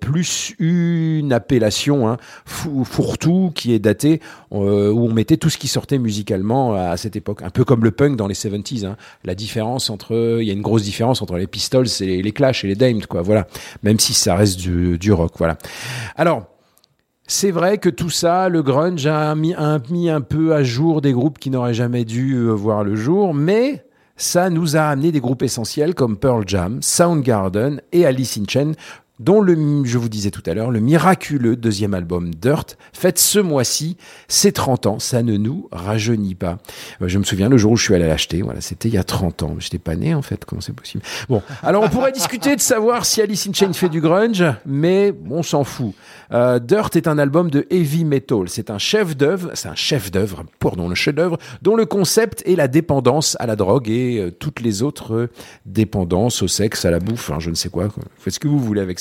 plus une appellation hein, fou- fourre-tout qui est datée où on mettait tout ce qui sortait musicalement à cette époque, un peu comme le punk dans les 70s. Hein. La différence entre, il y a une grosse différence entre les Pistols et les, les Clash et les Damned, quoi. Voilà, même si ça reste du, du rock, voilà. Alors. C'est vrai que tout ça, le grunge a mis, a mis un peu à jour des groupes qui n'auraient jamais dû euh, voir le jour, mais ça nous a amené des groupes essentiels comme Pearl Jam, Soundgarden et Alice in Chains, dont le, je vous disais tout à l'heure, le miraculeux deuxième album Dirt, fête ce mois-ci, c'est 30 ans, ça ne nous rajeunit pas. Euh, Je me souviens le jour où je suis allé l'acheter, voilà, c'était il y a 30 ans. J'étais pas né en fait, comment c'est possible? Bon, alors on pourrait discuter de savoir si Alice in Chains fait du grunge, mais on s'en fout. Euh, Dirt est un album de heavy metal, c'est un chef d'œuvre, c'est un chef d'œuvre, pardon, le chef d'œuvre dont le concept est la dépendance à la drogue et euh, toutes les autres euh, dépendances au sexe, à la bouffe, hein, je ne sais quoi. Faites ce que vous voulez avec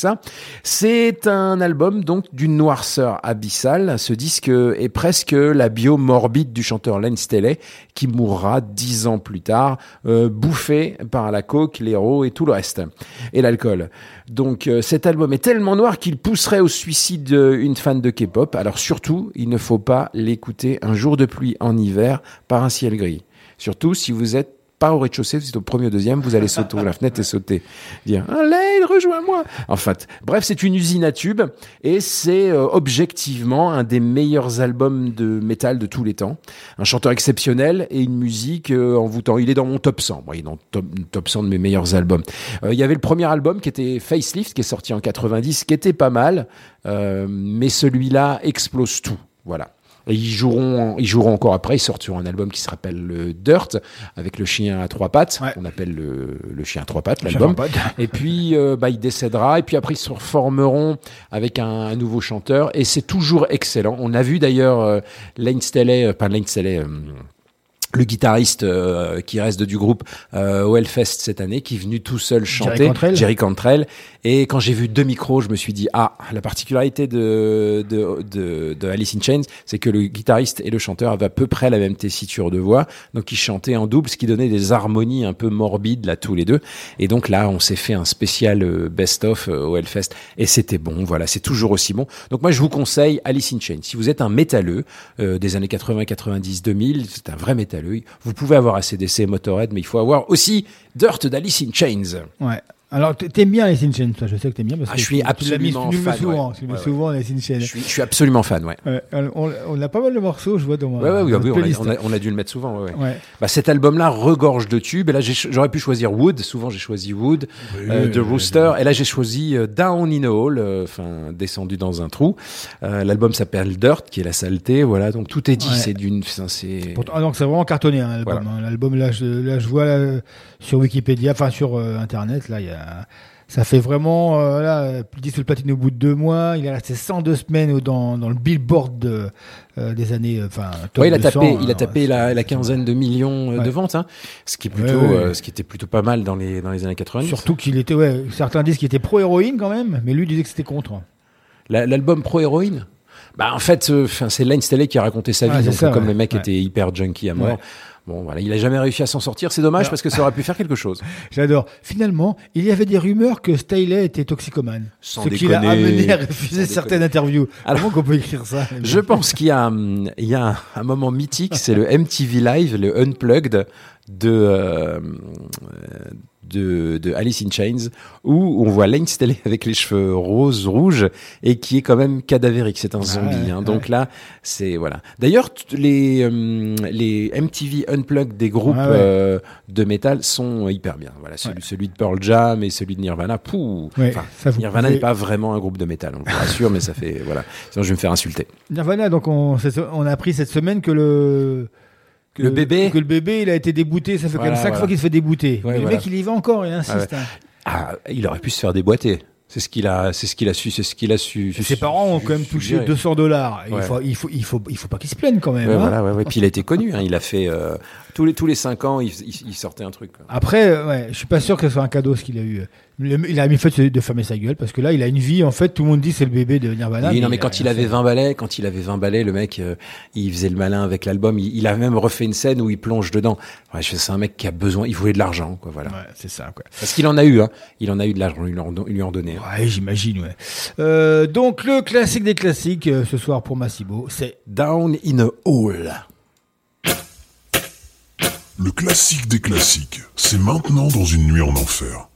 C'est un album donc d'une noirceur abyssale. Ce disque est presque la bio morbide du chanteur Len Staley qui mourra dix ans plus tard, euh, bouffé par la coke, l'héros et tout le reste, et l'alcool. Donc euh, cet album est tellement noir qu'il pousserait au suicide une fan de K-pop. Alors surtout, il ne faut pas l'écouter un jour de pluie en hiver par un ciel gris. Surtout si vous êtes pas au rez-de-chaussée, vous êtes au premier ou deuxième, vous allez sauter la fenêtre et sauter. Dire Allez, rejoins-moi En fait, bref, c'est une usine à tubes et c'est euh, objectivement un des meilleurs albums de métal de tous les temps. Un chanteur exceptionnel et une musique euh, envoûtant. Il est dans mon top 100. Bon, il est dans le top, top 100 de mes meilleurs albums. Euh, il y avait le premier album qui était Facelift, qui est sorti en 90, qui était pas mal, euh, mais celui-là explose tout. Voilà. Ils joueront, ils joueront encore après. Ils sortent sur un album qui s'appelle le Dirt avec le chien à trois pattes. Ouais. On appelle le, le chien à trois pattes l'album. Et puis euh, bah, il décédera. Et puis après ils se reformeront avec un, un nouveau chanteur. Et c'est toujours excellent. On a vu d'ailleurs euh, Lane Staley, euh, pas Lane Staley. euh, le guitariste euh, qui reste du groupe euh, au Hellfest cette année, qui est venu tout seul chanter, Cantrell. Jerry Cantrell. Et quand j'ai vu deux micros, je me suis dit ah la particularité de de, de, de Alice in Chains, c'est que le guitariste et le chanteur avaient à peu près la même tessiture de voix, donc ils chantaient en double, ce qui donnait des harmonies un peu morbides là tous les deux. Et donc là, on s'est fait un spécial euh, best-of euh, au Hellfest et c'était bon. Voilà, c'est toujours aussi bon. Donc moi, je vous conseille Alice in Chains. Si vous êtes un métalleux euh, des années 80, 90, 2000, c'est un vrai métalleux. Vous pouvez avoir ACDC, Motorhead, mais il faut avoir aussi Dirt d'Alice in Chains. Ouais. Alors, t'aimes bien les Chains, toi, je sais que t'aimes bien. Parce Ah, que je suis mis- absolument tu fan, souvent, ouais. tu mets Ouais, ouais. souvent les Chains. Je suis, je suis absolument fan, ouais. Ouais, on, on a pas mal de morceaux, je vois dans ma Ouais, ouais, oui, oui, notre on, a, on dû le mettre souvent. Ouais, ouais. Ouais. Bah, cet album-là regorge de tubes. Et là, j'aurais pu choisir Wood. Souvent, j'ai choisi Wood, euh, The Rooster. Et là, j'ai choisi euh, Down in a Hole, euh, enfin descendu dans un trou. Euh, L'album s'appelle Dirt, qui est la saleté. Voilà, donc tout est dit. Ouais. C'est d'une, c'est. Ah, donc c'est vraiment cartonné hein, l'album. Voilà. hein. L'album là, je, là, je vois là, sur Wikipédia, enfin sur euh, Internet, là, il y a, ça fait vraiment euh, là, sur le platine au bout de deux mois. Il est resté 102 semaines dans, dans le Billboard de, euh, des années, enfin. top Ouais, il a 200, tapé, il a tapé la, quinzaine de millions euh, Ouais. de ventes, hein, ce qui est plutôt, Ouais, euh, ce qui était plutôt pas mal dans les dans les années 90. Surtout qu'il était, ouais, certains disent qu'il était pro-héroïne quand même, mais lui disait que c'était contre. La- L'album Pro Héroïne bah en fait, euh, c'est Lane Staley qui a raconté sa vie, donc ça, comme le mec était hyper junkie à mort. Bon voilà, il a jamais réussi à s'en sortir, c'est dommage Alors- parce que ça aurait pu faire quelque chose. J'adore. Finalement, il y avait des rumeurs que Staley était toxicomane. Sans ce qui l'a amené à refuser certaines interviews. Alors- Comment qu'on peut écrire ça Je pense qu'il y a, il y a un, un moment mythique, c'est le MTV Live, le Unplugged de, euh, de, de Alice in Chains, où on voit Lane Staley avec les cheveux roses, rouges, et qui est quand même cadavérique. C'est un zombie. ouais, hein. Donc là, c'est voilà. D'ailleurs, les hum, les MTV Unplugged des groupes ouais. euh, de métal sont hyper bien. Voilà, celui, de Pearl Jam et celui de Nirvana. Pouh. Enfin, Nirvana pouvez- n'est pas vraiment un groupe de métal, on vous rassure, mais ça fait voilà. Sinon, je vais me faire insulter. Nirvana, donc on, on a appris cette semaine que le que Le bébé que le bébé il a été débouté, ça fait Voilà, quand même cinq voilà. fois qu'il se fait débouter. Ouais, Mais le mec il y va encore, il insiste. Ah ouais. hein. Ah, il aurait pu se faire déboîter. C'est ce qu'il a, c'est ce qu'il a su, c'est ce qu'il a su. Ses parents ont quand même touché suggéré. 200 dollars. Il faut, il faut, il faut, il faut pas qu'il se plaigne quand même. Ouais, hein. voilà, ouais, ouais. Puis il a été connu. Hein. Il a fait euh, tous les tous les cinq ans, il, il- il sortait un truc. quoi. Après, euh, ouais, je suis pas sûr que ce soit un cadeau ce qu'il a eu. Le- Il a mis fait de fermer sa gueule parce que là, il a une vie. En fait, tout le monde dit c'est le bébé de Nirvana. Oui, non, mais quand il avait fait. 20 balais, quand il avait 20 balais, le mec, euh, il faisait le malin avec l'album. Il, il a même refait une scène où il plonge dedans. Ouais, c'est un mec qui a besoin. Il voulait de l'argent, quoi. Voilà. Ouais, c'est ça, quoi. Parce qu'il en a eu. Hein. Il en a eu de l'argent. Ils lui en- donné. hein. Ouais, j'imagine, ouais. Euh, donc, le classique des classiques euh, ce soir pour Massibo, c'est Down in a hole. Le classique des classiques, c'est maintenant dans une nuit en enfer.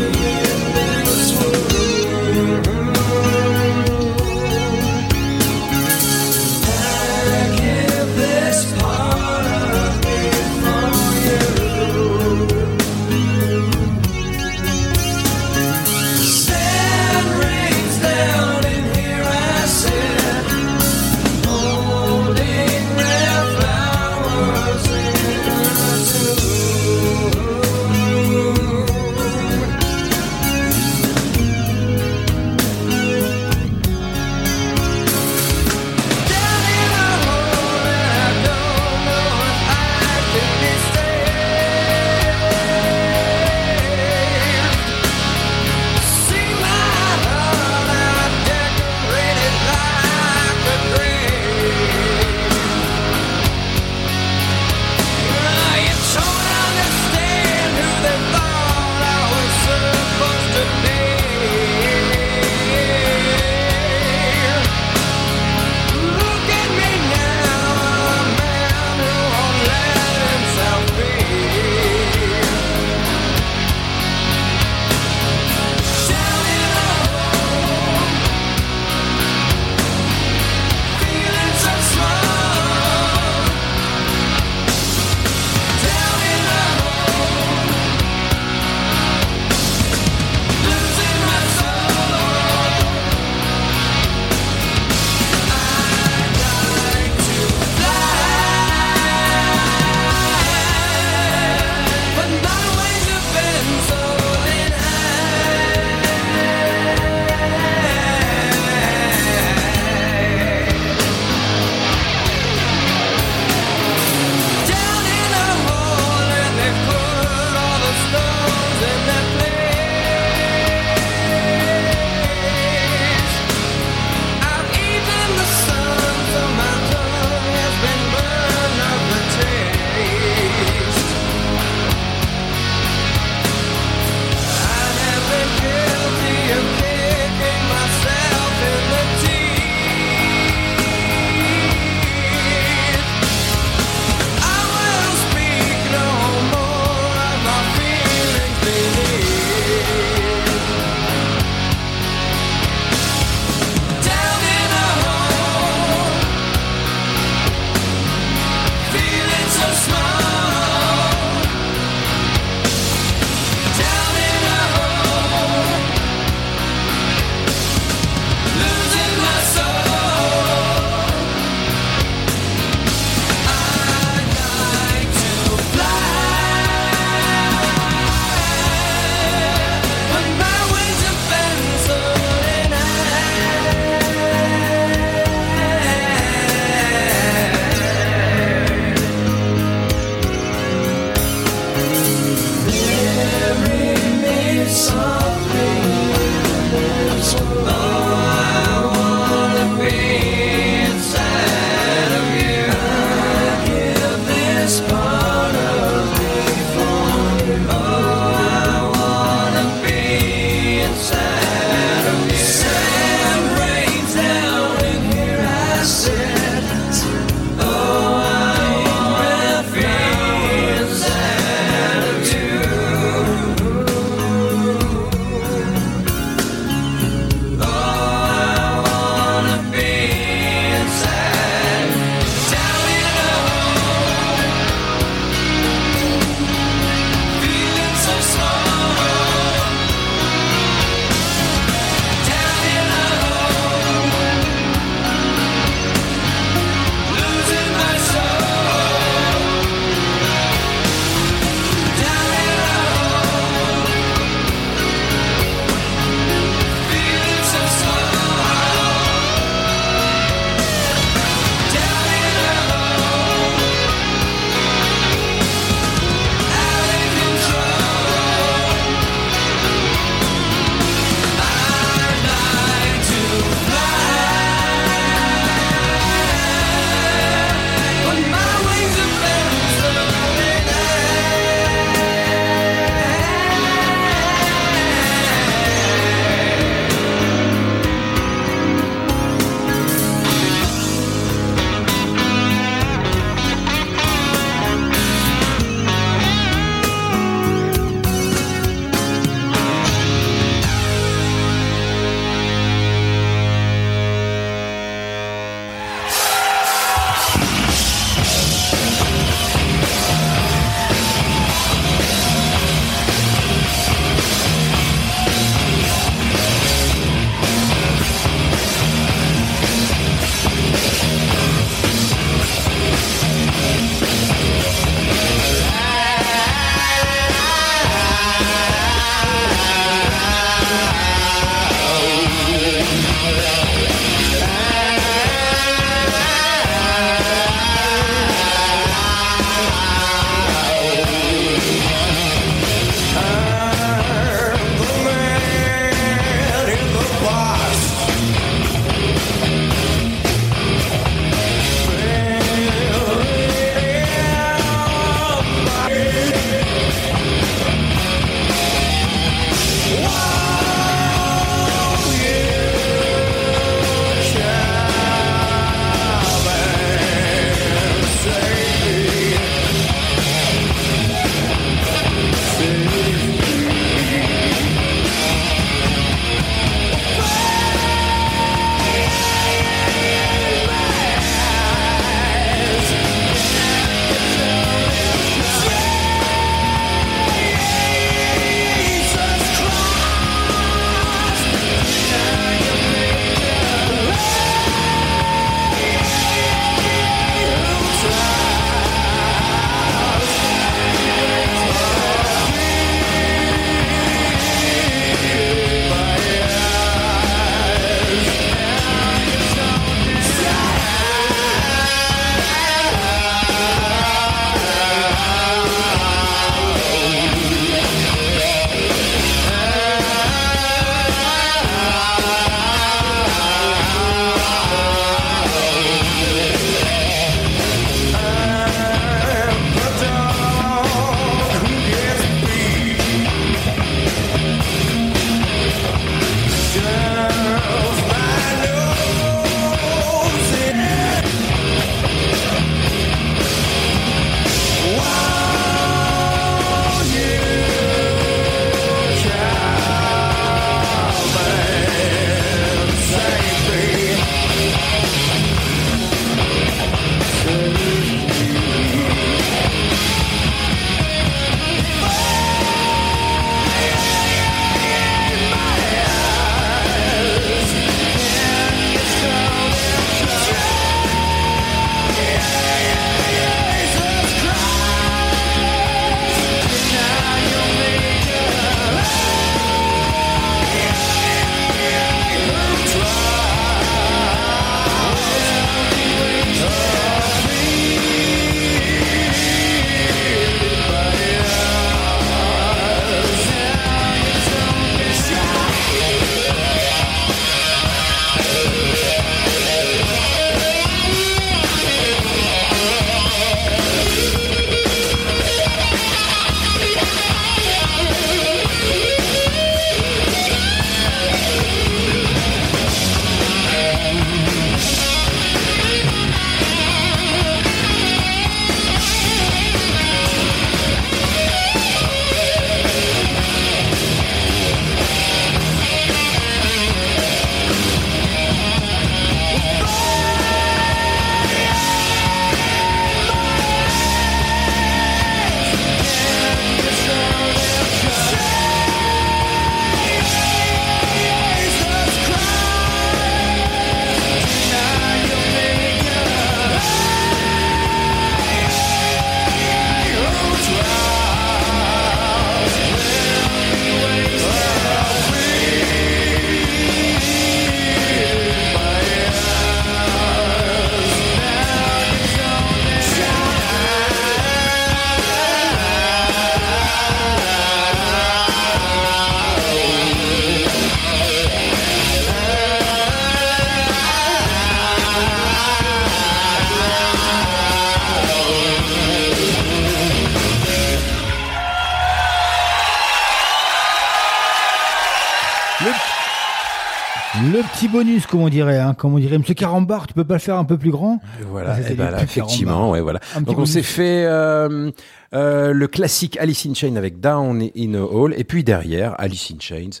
Petit bonus, comme on dirait, hein, comme on dirait, Monsieur Carambar, tu peux pas le faire un peu plus grand Voilà, Ah, eh ben là, effectivement, ouais, voilà. Un Donc on s'est fait euh, euh, le classique Alice in Chains avec Down in a Hole, et puis derrière Alice in Chains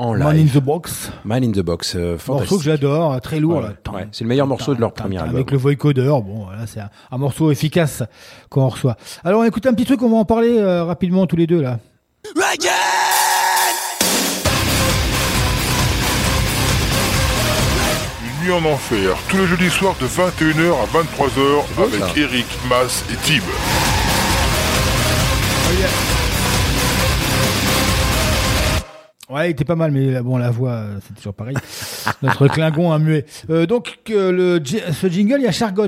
en live. Man in the Box, Man in the Box, euh, morceau fantastique. que j'adore, très lourd. Ouais, là. ouais, c'est le meilleur morceau de leur premier album. Avec le voicodeur, bon, voilà, c'est un, un morceau efficace qu'on reçoit. Alors, on écoute un petit truc, on va en parler euh, rapidement tous les deux là. En enfer, tous les jeudis soirs de 21h à 23h avec. Eric, Mas et Tim. Ouais, il était pas mal, mais là, bon, la voix, euh, c'est toujours pareil. Notre Klingon a muet. Euh, donc, euh, le, ce jingle, il y a Chargot.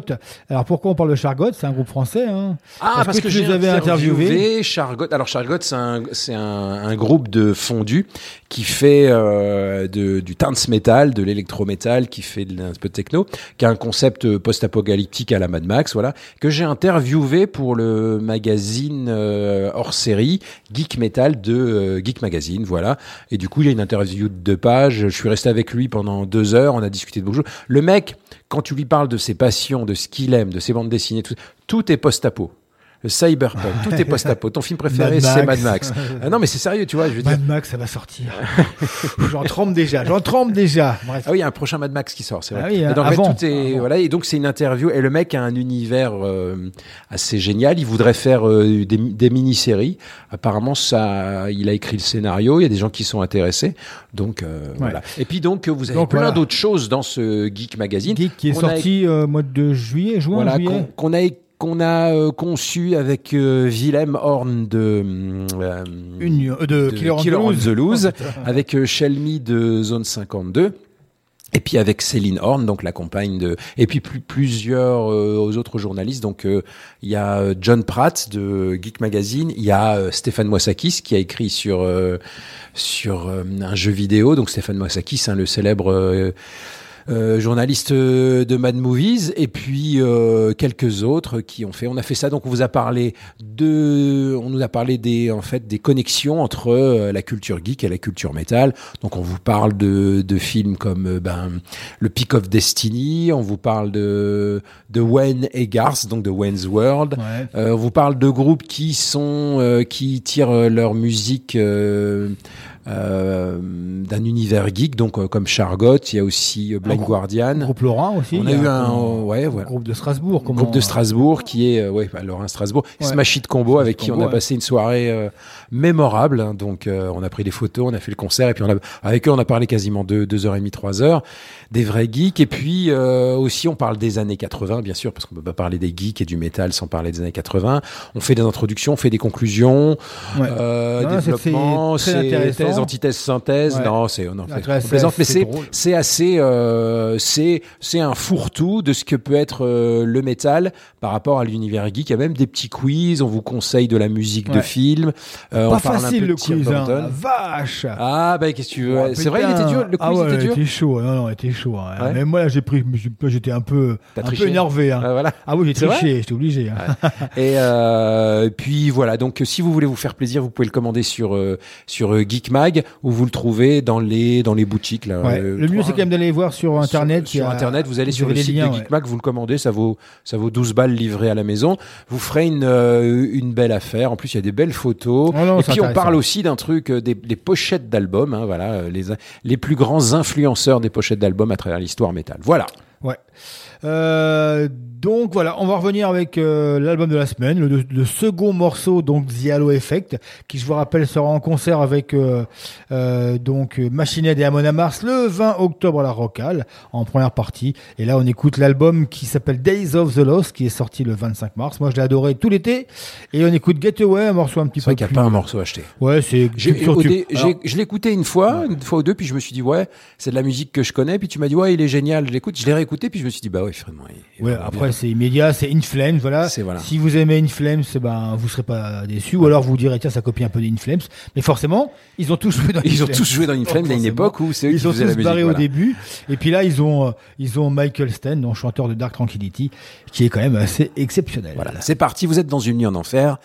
Alors, pourquoi on parle de Chargot C'est un groupe français. Hein. Ah, parce que, tu j'ai les avais interviewés? interviewé Chargot. Alors Chargot, c'est un, c'est un, un groupe de fondu qui fait euh, de, du dance metal, de l'électro-metal, qui fait de, un peu de techno, qui a un concept post-apocalyptique à la Mad Max, voilà, que j'ai interviewé pour le magazine euh, hors série Geek Metal de euh, Geek Magazine, voilà. Et du coup, il a une interview de deux pages. Je suis resté avec lui pendant deux heures. On a discuté de beaucoup de choses. Le mec, quand tu lui parles de ses passions, de ce qu'il aime, de ses bandes dessinées, tout, tout est post-apo. Cyberpunk, tout est post-apo. Ton film préféré, Mad c'est Mad Max. Ah non, mais c'est sérieux, tu vois. Je veux dire. Mad Max, ça va sortir. j'en trempe déjà, j'en trempe déjà. Bref. Ah oui, il y a un prochain Mad Max qui sort, c'est vrai. Ah oui, et donc, fait, avant, tout est, avant. voilà, et donc c'est une interview. Et le mec a un univers euh, assez génial. Il voudrait faire euh, des, des mini-séries. Apparemment, ça, il a écrit le scénario. Il y a des gens qui sont intéressés. Donc euh, voilà. Et puis donc, vous avez Donc, plein voilà. d'autres choses dans ce Geek Magazine. Geek qui est sorti euh, mois de juillet, juin, voilà, juillet. qu'on a qu'on a euh, conçu avec euh, Willem Horn de euh, Une, de, Killer, on the Loose. Putain. avec Shelmy de Zone 52. Et puis avec Céline Horn, donc la compagne de, et puis plus, plusieurs euh, autres journalistes. Donc euh, il y a John Pratt de Geek Magazine, il y a euh, Stéphane Moissakis qui a écrit sur euh, sur un jeu vidéo. Donc Stéphane Moissakis, hein, le célèbre euh, journaliste euh, de Mad Movies, et puis euh, quelques autres qui ont fait. On a fait ça, donc on vous a parlé de, on nous a parlé des en fait des connexions entre euh, la culture geek et la culture métal. Donc on vous parle de, de films comme ben le Peak of Destiny, on vous parle de de Wayne et Garth, donc de Wayne's World. Ouais. Euh, on vous parle de groupes qui sont euh, qui tirent leur musique d'un univers geek, donc euh, comme Chargot, il y a aussi euh, Blind groupe- Guardian. Groupe Laurent aussi. On a eu un ouais voilà. groupe de Strasbourg. Comment... Groupe de Strasbourg qui est euh, ouais bah, Laurent Strasbourg. Smash It Combo avec qui on a passé une soirée mémorable. hein. donc euh, on a pris des photos, on a fait le concert et puis on a avec eux on a parlé quasiment deux deux heures et demie trois heures des vrais geeks et puis euh, aussi on parle des années 80 bien sûr parce qu'on peut pas parler des geeks et du métal sans parler des années 80. On fait des introductions, on fait des conclusions, Ouais. euh, Non, c'est- développement, c'est thèse, antithèse, synthèse. Ouais. Non, c'est non, Ah, c'est plaisante, mais c'est assez euh, c'est c'est un fourre-tout de ce que peut être euh, le métal par rapport à l'univers geek. Il y a même des petits quiz. On vous conseille de la musique de film. Euh, on Pas parle un facile peu le quiz, hein. Vache. Ah bah qu'est-ce que tu veux Oh, C'est vrai, il était dur. Le quiz ah ouais, était dur. il était chaud. Non, non, il était chaud. hein. Ouais. Même moi, j'ai pris, j'étais un peu, un peu énervé. hein. Ah, voilà. Ah oui, j'ai triché, j'étais obligé. hein. Et euh, puis voilà, donc si vous voulez vous faire plaisir, vous pouvez le commander sur euh, sur euh, Geek Mag ou vous le trouvez dans les dans les boutiques là. Ouais. euh, Le mieux, trois- c'est quand même d'aller voir sur Internet. Sur, internet, vous allez sur le site liens, de ouais. Geek Mag, vous le commandez, ça vaut ça vaut 12 balles livrées à la maison. Vous ferez une euh, une belle affaire. En plus, il y a des belles photos. Non, Et puis on parle aussi d'un truc euh, des, des pochettes d'albums. Hein, voilà, euh, les les plus grands influenceurs des pochettes d'albums à travers l'histoire métal. Voilà. Ouais. Euh, donc voilà, on va revenir avec euh, l'album de la semaine, le, le second morceau donc The Halo Effect, qui je vous rappelle sera en concert avec euh, euh, donc Machine Head et Amon Mars le 20 octobre à la Rocale en première partie. Et là on écoute l'album qui s'appelle Days of the Lost, qui est sorti le 25 mars. Moi je l'ai adoré tout l'été. Et on écoute Getaway, un morceau un petit C'est peu vrai qu'il n'y a pas un morceau acheté. Ouais, c'est J'ai tube sur tube. écouté- j'ai- Alors, je l'ai écouté une fois, une fois ou deux, puis je me suis dit ouais, c'est de la musique que je connais. Puis tu m'as dit ouais, il est génial, je l'écoute. Je l'ai réécouté, puis je me suis dit bah ouais, vraiment. il Ouais, après c'est immédiat, c'est In Flames, voilà. Voilà. Si vous aimez In Flames, eh ben vous serez pas déçus, ou alors vous direz tiens ça copie un peu d'In Flames, mais forcément ils ont tous joué dans ils In ont tous joué dans y a une époque où c'est eux qui Ils ont faisaient la tous musique. barré au voilà. début, et puis là ils ont euh, ils ont Michael Sten, donc chanteur de Dark Tranquility, qui est quand même assez exceptionnel. Voilà, c'est parti. Vous êtes dans une nuit en enfer.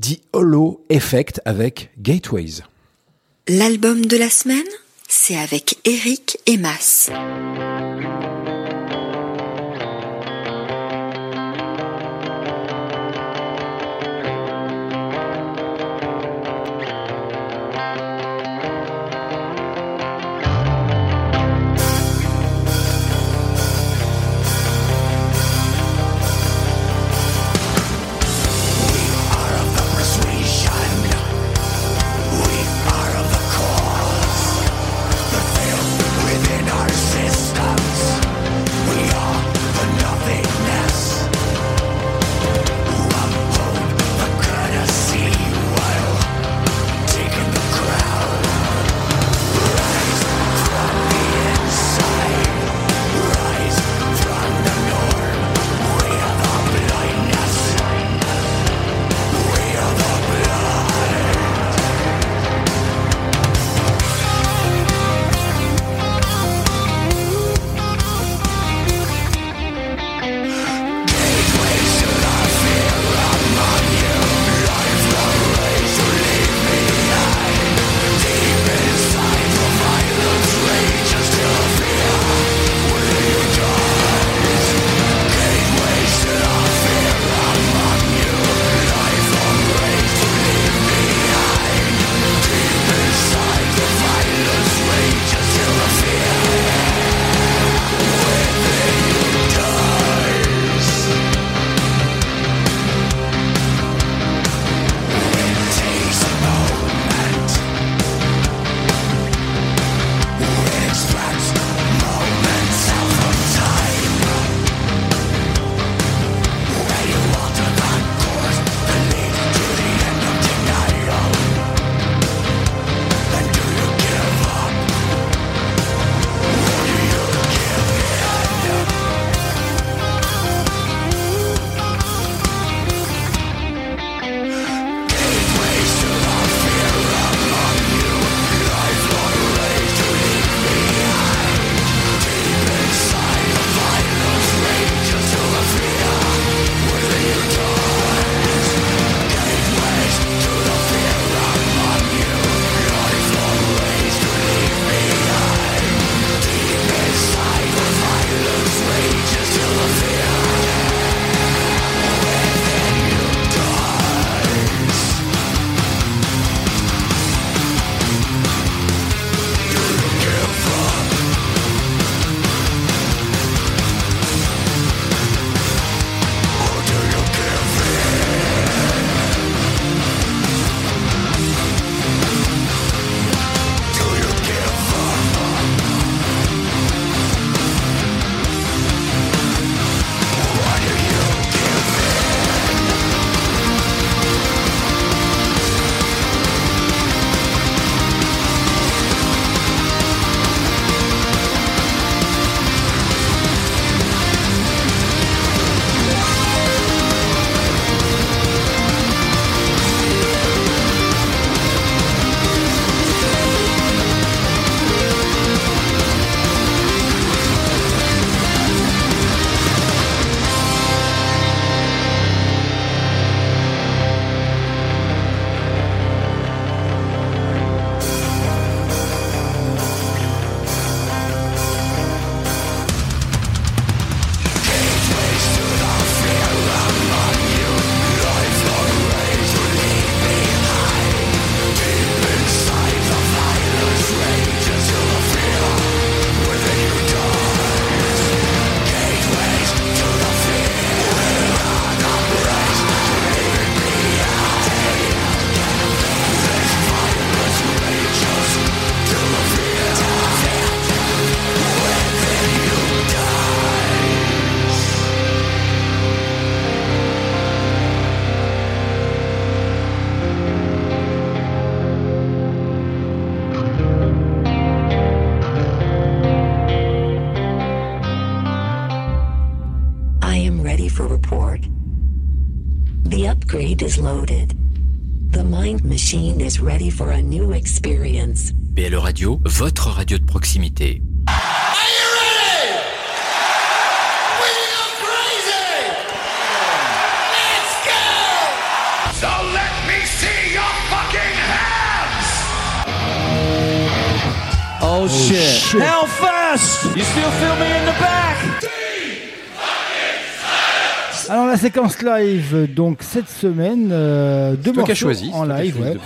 The Hollow Effect avec Gateways. L'album de la semaine c'est avec Eric et votre radio de proximité. So let me see your fucking hands! Oh Oh, shit. Hellfest! You still feel me in the back? Alors la séquence live, donc cette semaine, euh, deux morceaux choisi, en live. ouais.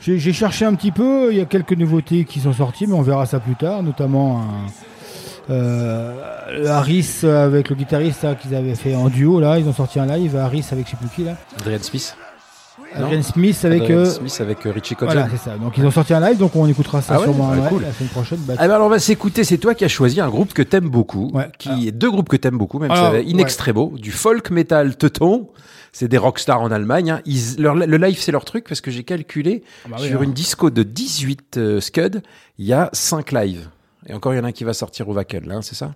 J'ai cherché un petit peu, il y a quelques nouveautés qui sont sorties, mais on verra ça plus tard, notamment un, euh, le Harris avec le guitariste là, qu'ils avaient fait en duo là, ils ont sorti un live, Harris avec je sais plus qui là. Adrian Smith. Adrian Smith avec Adrian euh, Smith avec euh, Richie Kotzen. Voilà, c'est ça. Donc ils ont sorti un live, donc on écoutera ça Ah ouais sûrement Ouais, ouais, cool. la semaine prochaine. Bah, Ah ben alors on va s'écouter, c'est toi qui as choisi un groupe que t'aimes beaucoup, qui est deux groupes que t'aimes beaucoup, même c'est in extremo, du folk metal teuton. C'est des rockstars en Allemagne. hein. Ils- leur- le live, c'est leur truc parce que j'ai calculé bah oui, sur hein. une disco de 18 euh, Scud, il y a 5 lives. Et encore, il y en a un qui va sortir au Wacken, là, hein, c'est ça?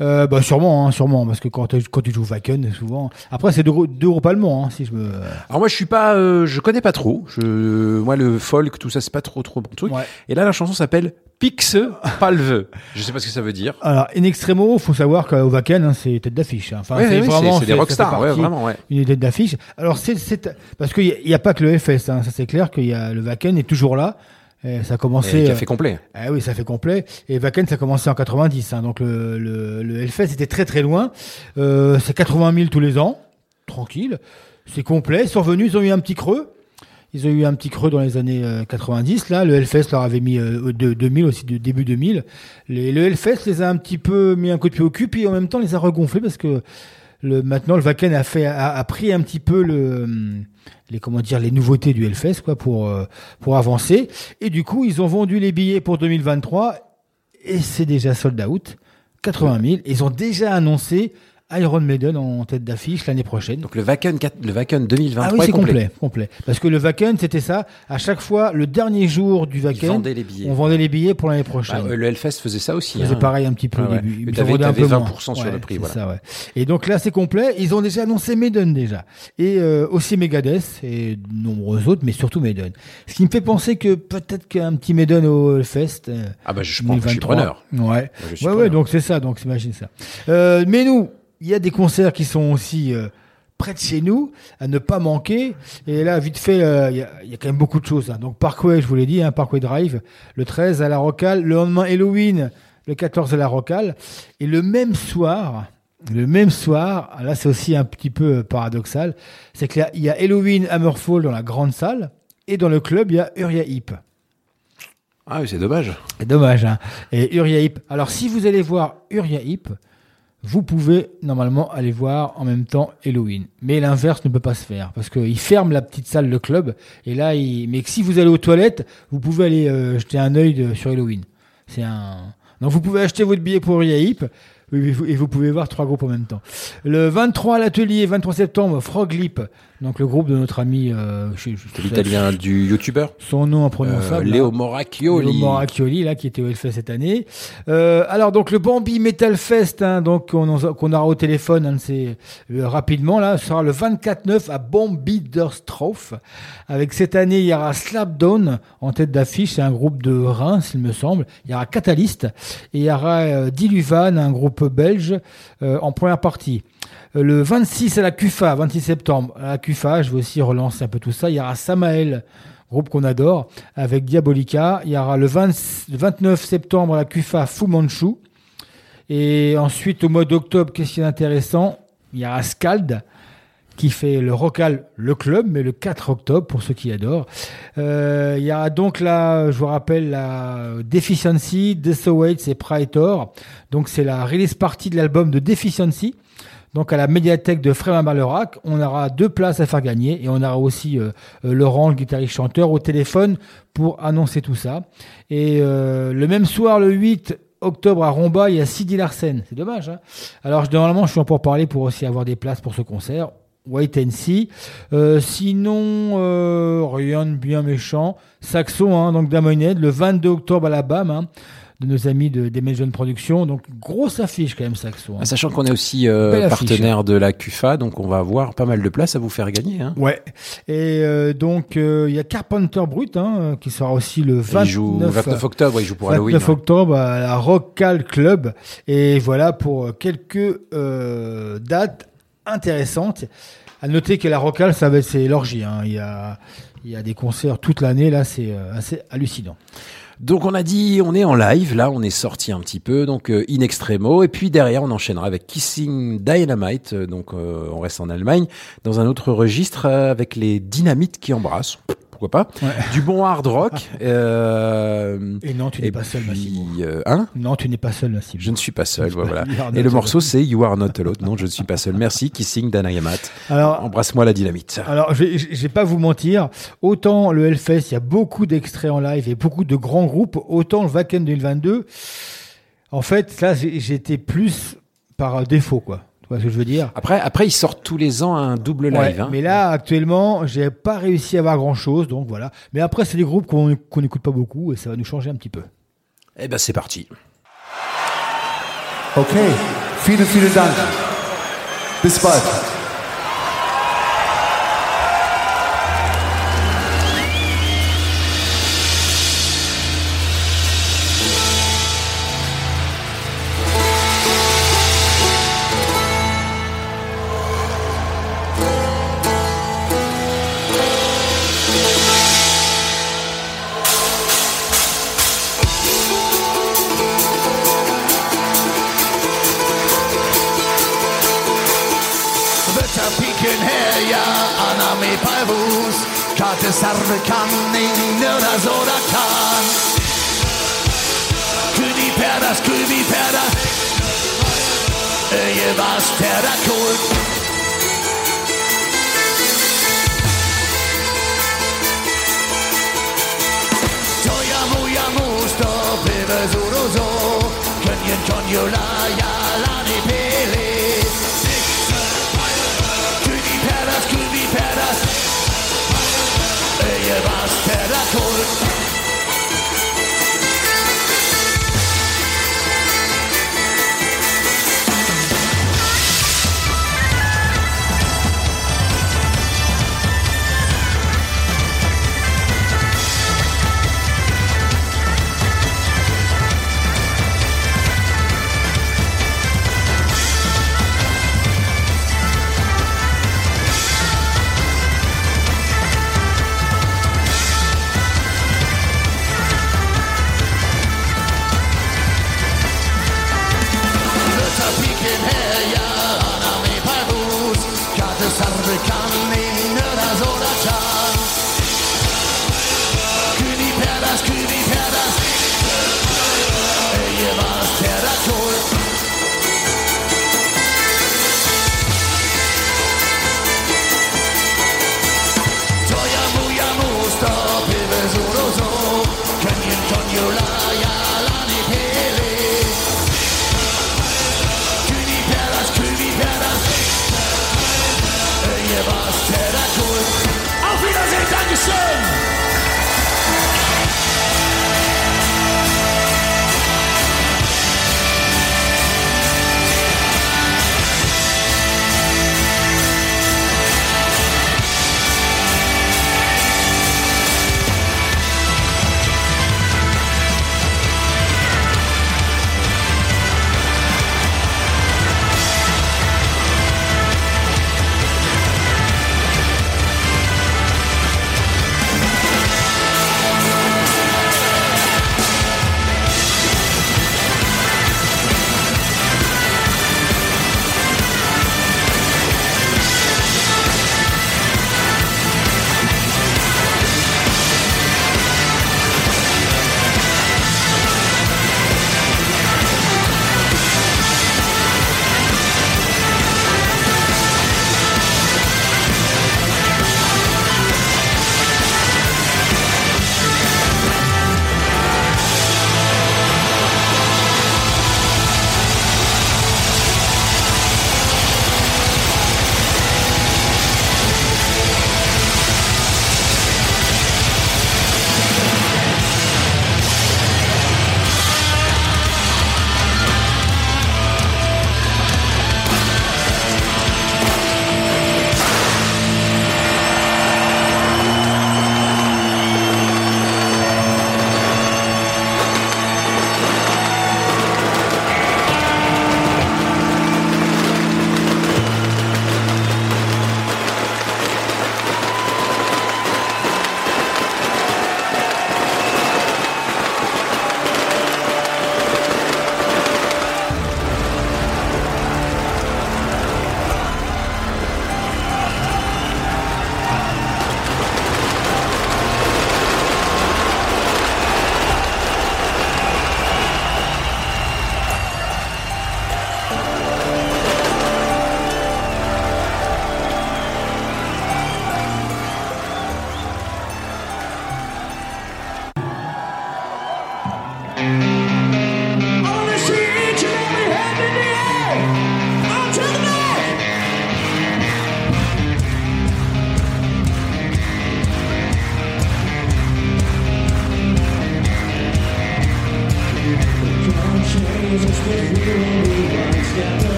Euh, bah sûrement, hein, sûrement, parce que quand, tu- quand tu joues Wacken, souvent. Après c'est deux, deux groupes allemands, hein, si je me. Alors moi, je suis pas, euh, je connais pas trop. Je, moi, le folk, tout ça, c'est pas trop, trop mon truc. Ouais. Et là, la chanson s'appelle Pixe Palve. Je sais pas ce que ça veut dire. Alors, in extremo, faut savoir qu'au Wacken, hein, c'est tête d'affiche. hein. Enfin, Ouais, c'est vraiment, c'est- des rockstars, ouais, vraiment, ouais. Une tête d'affiche. Alors, c'est, c'est, parce qu'il n'y a, il y a pas que le FS, hein, ça c'est clair qu'il y a le Wacken est toujours là. Et ça a commencé. Et euh, café complet. Ah oui, ça fait complet. Et Wacken, ça a commencé en 90. hein, donc le, le, le Hellfest était très très loin. Euh, c'est 80 000 tous les ans. Tranquille. C'est complet. Ils sont revenus, ils ont eu un petit creux. Ils ont eu un petit creux dans les années euh, 90. Là, le Hellfest leur avait mis euh, de, 2000 aussi, de début 2000. Les, le Hellfest les a un petit peu mis un coup de pied au cul, puis en même temps les a regonflés parce que le, maintenant le Wacken a fait a, a pris un petit peu le hum, les comment dire les nouveautés du Hellfest quoi pour euh, pour avancer. Et du coup ils ont vendu les billets pour 2023 et c'est déjà sold out. 80 000 ils ont déjà annoncé Iron Maiden en tête d'affiche l'année prochaine Donc le Wacken, le Wacken 2023 ah oui, est c'est complet. complet. Parce que le Wacken, c'était ça. À chaque fois, le dernier jour du Wacken, vendaient les billets. on vendait les billets pour l'année prochaine. Bah, euh, le Hellfest faisait ça aussi. Faisaient hein. pareil un petit peu Ah au ouais. début. Vendaient un t'avais peu 20% moins. sur Ouais, le prix, voilà. ça, ouais. Et donc là, c'est complet. Ils ont déjà annoncé Maiden déjà. Et euh, aussi Megadeth et de nombreux autres, mais surtout Maiden. Ce qui me fait penser que peut-être qu'un petit Maiden au Fest. euh, Ah bah, je pense que je suis 2023. preneur. Ouais. Ouais, je suis ouais, preneur. donc c'est ça. Donc imagine ça. Euh, mais nous, il y a des concerts qui sont aussi euh, près de chez nous, à ne pas manquer. Et là, vite fait, euh, il y, a, il y a quand même beaucoup de choses. hein. Donc Parkway, je vous l'ai dit, hein, Parkway Drive, le 13 à la Rocale, le lendemain Halloween, le 14 à la Rocale. Et le même soir, le même soir, là c'est aussi un petit peu euh, paradoxal, c'est qu'il y y a Halloween Hammerfall dans la grande salle, et dans le club, il y a Uriah Heep. Ah oui, c'est dommage. C'est dommage, hein. Et Uriah Heep. Alors, si vous allez voir Uriah Heep, vous pouvez normalement aller voir en même temps Halloween. Mais l'inverse ne peut pas se faire parce qu'il ferme la petite salle, le club. Et là, il... mais si vous allez aux toilettes, vous pouvez aller euh, jeter un œil sur Halloween. C'est un. Donc, vous pouvez acheter votre billet pour Heep. Et vous- pouvez voir trois groupes en même temps. Le 23 à l'atelier, 23 septembre, Frog Lip, donc le groupe de notre ami, euh, je- je- C'est l'italien du youtubeur. son nom imprononçable. Euh. Léo Moracchioli. Léo Moracchioli, là, qui était au Hellfest cette année. Euh, alors, donc, le Bambi Metal Fest, hein, donc, qu'on aura au téléphone, hein, c'est, euh, rapidement, là, sera le 24-9 à Bambi-Derstroff. Avec cette année, il y aura Slapdown en tête d'affiche, c'est un groupe de Reims, il me semble. Il y aura Catalyst et il y aura euh, Diluvan, un groupe belge, euh, en première partie. Euh, Le 26 à la CUFA, 26 septembre, à la CUFA, je vais aussi relancer un peu tout ça. Il y aura Samael, groupe qu'on adore, avec Diabolica. Il y aura le, 20 le 29 septembre à la CUFA Fu Manchu. Et ensuite, au mois d'octobre, qu'est-ce qui est intéressant? Il y aura Scald, qui fait le Rocal, le club, mais le 4 octobre, pour ceux qui adorent. Euh, il y aura donc là, je vous rappelle, la Deficiency, Desowaits et Praetor. Donc c'est la release party de l'album de Deficiency. Donc à la médiathèque de Frémin Barlerac, on aura deux places à faire gagner et on aura aussi euh, euh, Laurent, le guitariste chanteur, au téléphone pour annoncer tout ça. Et euh, le même soir, le 8 octobre à Romba, il y a Sidi Larsen. C'est dommage. Hein Alors normalement, je suis en pour parler pour aussi avoir des places pour ce concert. Wait and see. Sinon, rien de bien méchant. Saxon, hein, donc Damonhead, le 22 octobre à la BAM, hein, de nos amis de, des Maison Production. Donc, grosse affiche quand même, Saxon. hein. Ah, Sachant qu'on est aussi euh, partenaire de la CUFA, donc on va avoir pas mal de places à vous faire gagner. Hein. Ouais. Et euh, donc, euh, il y a Carpenter Brut, hein, qui sera aussi le 29, Il joue 29 octobre, il joue pour 29 Halloween. ouais. octobre à la Rockal Club. Et voilà pour euh, quelques euh, dates intéressantes. À noter que la Rockal, ça va être c'est l'orgie. Hein. Il y a il y a des concerts toute l'année là, c'est assez hallucinant. Donc on a dit, on est en live, là on est sorti un petit peu, donc euh, in extremo, et puis derrière on enchaînera avec Kissing Dynamite, donc euh, on reste en Allemagne, dans un autre registre euh, avec les dynamites qui embrassent. Pourquoi pas Du bon hard rock. euh, Et non, tu n'es pas seul, Massimo. euh, hein? Non, tu n'es pas seul, Massimo. Je ne suis pas seul, voilà. Et le morceau c'est You Are Not Alone. Non, je ne suis pas seul. Merci, Kissing Dynamite. Alors- Embrasse-moi la dynamite. Alors, je je vais pas vous mentir, autant le Hellfest, il y a beaucoup d'extraits en live et beaucoup de grands groupes, autant le Wacken 2022, en fait, là, j'étais plus par défaut, quoi. Tu vois ce que je veux dire? Après, après, ils sortent tous les ans un double live. Ouais, hein. Mais là, actuellement, j'ai pas réussi à avoir grand chose, donc voilà. Mais après, c'est des groupes qu'on qu'on n'écoute pas beaucoup et ça va nous changer un petit peu. Eh ben, c'est parti. Okay, vielen, vielen Dank. Bis bald. Kate serve canningöra såra kan Kuvi päras, kuvi pära Öje vas äh, pära kort Toja moja musta, peve zoro zo. Könjen konjula ja.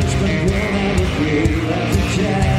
Richmond girl I would be as a child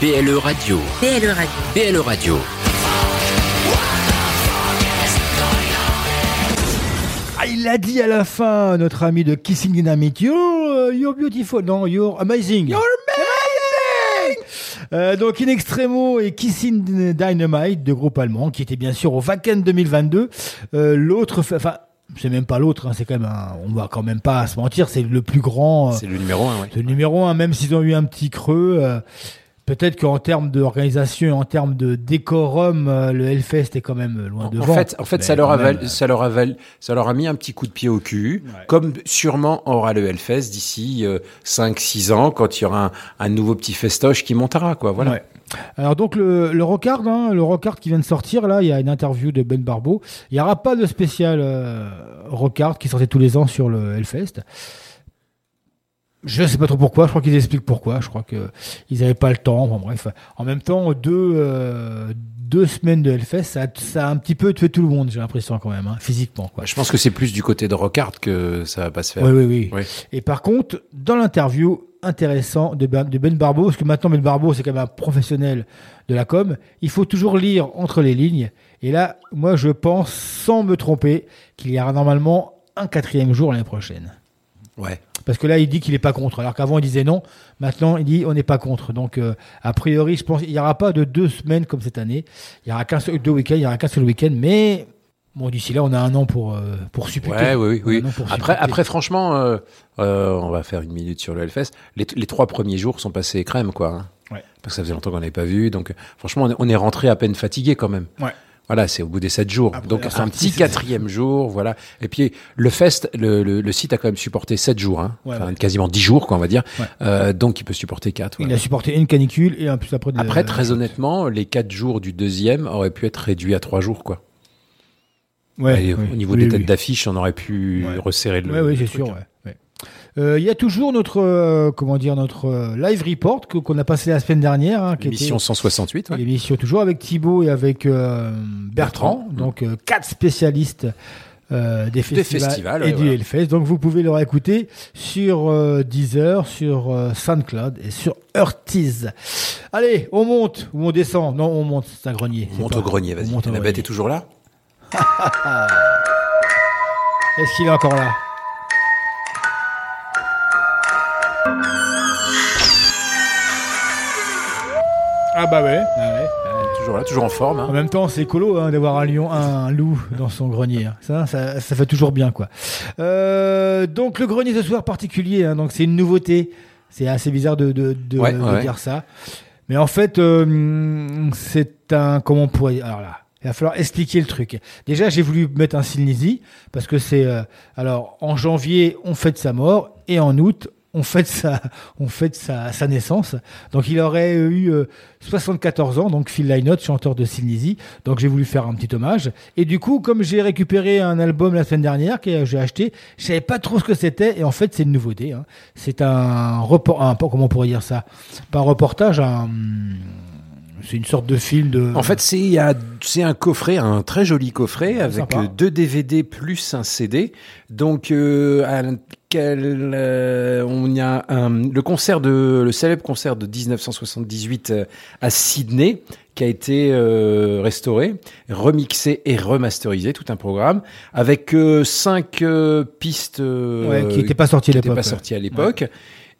BLE Radio. BLE Radio. BLE Radio. Ah, il l'a dit à la fin, notre ami de Kissing Dynamite. Oh, euh, you're, you're beautiful. Non, you're amazing. You're euh, donc In Extremo et Kissing Dynamite, de groupe allemand, qui étaient bien sûr au Wacken 2022. Euh, l'autre, enfin, c'est même pas l'autre, hein, c'est quand même un, on va quand même pas se mentir, c'est le plus grand. C'est le numéro un, ouais. C'est le numéro un, même s'ils ont eu un petit creux. Euh, euh, Peut-être qu'en termes d'organisation en termes de décorum, euh, le Hellfest est quand même loin En devant. fait, en fait ça, leur a val- ça, leur a val- ça leur a mis un petit coup de pied au cul, comme sûrement aura le Hellfest d'ici 5-6 ans, quand il y aura un, un nouveau petit festoche qui montera. Quoi, voilà. Ouais. Alors donc le, le Rockard, hein, le Rockard qui vient de sortir, là, il y a une interview de Ben Barbeau. Il n'y aura pas de spécial euh, Rockard qui sortait tous les ans sur le Hellfest. Je sais pas trop pourquoi, je crois qu'ils expliquent pourquoi. Je crois que ils n'avaient pas le temps. Bon, bref, en même temps, deux, euh, deux semaines de Hellfest, ça, ça a un petit peu tué tout le monde, j'ai l'impression quand même, hein, physiquement. Quoi. Je pense que c'est plus du côté de Rockard que ça va pas se faire. Oui, oui, oui. Oui. Et par contre, dans l'interview intéressant de Ben, de Ben Barbeau, parce que maintenant Ben Barbeau, c'est quand même un professionnel de la com, il faut toujours lire entre les lignes. Et là, moi, je pense, sans me tromper, qu'il y aura normalement un quatrième jour l'année prochaine. Ouais. Parce que là, il dit qu'il n'est pas contre. Alors qu'avant, il disait non. Maintenant, il dit on n'est pas contre. Donc, euh, a priori, je pense qu'il n'y aura pas de deux semaines comme cette année. Il y aura qu'un seul, deux week-ends, il y aura qu'un seul week-end. Mais bon, d'ici là, on a un an pour, euh, pour supputer. Ouais, oui, oui. Pour Après, franchement, euh, euh, on va faire une minute sur le Hellfest. Les, les trois premiers jours sont passés crème, quoi. hein. Ouais. Parce que ça faisait longtemps qu'on n'avait pas vu. Donc, franchement, on est, on est rentré à peine fatigué quand même. Ouais. Voilà, c'est au bout des sept jours. donc, là, c'est un c'est- petit quatrième jour, voilà. Et puis, le fest, le, le, le site a quand même supporté sept jours, hein. Ouais, Enfin, ouais. quasiment dix jours, quoi, on va dire. Ouais. Euh, donc, il peut supporter quatre. Il voilà. a supporté une canicule et en plus après. de- Après, très honnêtement, les quatre jours du deuxième auraient pu être réduits à trois jours, quoi. Ouais, oui, au niveau oui, des oui. têtes d'affiche, on aurait pu resserrer le. Ouais, oui, c'est sûr. hein. Euh, Il y a toujours notre euh, comment dire notre euh, live report qu'on a passé la semaine dernière, hein, qui était 168, ouais. l'émission toujours avec Thibaut et avec Bertrand, Bertrand, donc quatre spécialistes. euh, des festivals, festivals, et ouais, du. Hellfest. Donc vous pouvez le réécouter sur euh, Deezer, sur euh, SoundCloud et sur Hearties. Allez, on monte ou on descend? Non, on monte, c'est un grenier. On monte pas- au grenier, vas-y. La grenier. bête est toujours là? Est-ce qu'il est encore là? Ah bah ouais. ah ouais. Toujours là, toujours en forme. hein. En même temps, c'est écolo hein, d'avoir un lion, un loup dans son grenier. hein. Ça, ça, ça fait toujours bien, quoi. Euh, donc le grenier ce soir particulier, donc c'est une nouveauté. C'est assez bizarre de, de, de, Ouais, de ouais. dire ça, mais en fait, euh, c'est un comment on pourrait. Alors là, il va falloir expliquer le truc. Déjà, j'ai voulu mettre un Silnisi parce que c'est euh, alors en janvier on fête sa mort et en août on fête sa, on fête sa, sa naissance. Donc il aurait eu euh, 74 ans, donc Phil Lynott, chanteur de Silnisi. Donc j'ai voulu faire un petit hommage. Et du coup, comme j'ai récupéré un album la semaine dernière que j'ai acheté, je savais pas trop ce que c'était. Et en fait, c'est une nouveauté. hein. C'est un report, un, comment on pourrait dire ça? Pas un reportage, un, c'est une sorte de film de. En fait, c'est il y a- c'est un coffret, un très joli coffret avec sympa. euh, deux DVD plus un CD. Donc, euh, à lequel euh, on y a un, le concert de le célèbre concert de 1978 euh, à Sydney qui a été euh, restauré, remixé et remasterisé, tout un programme avec euh, cinq pistes Ouais, qui étaient pas sorties à l'époque, pas sorties à l'époque.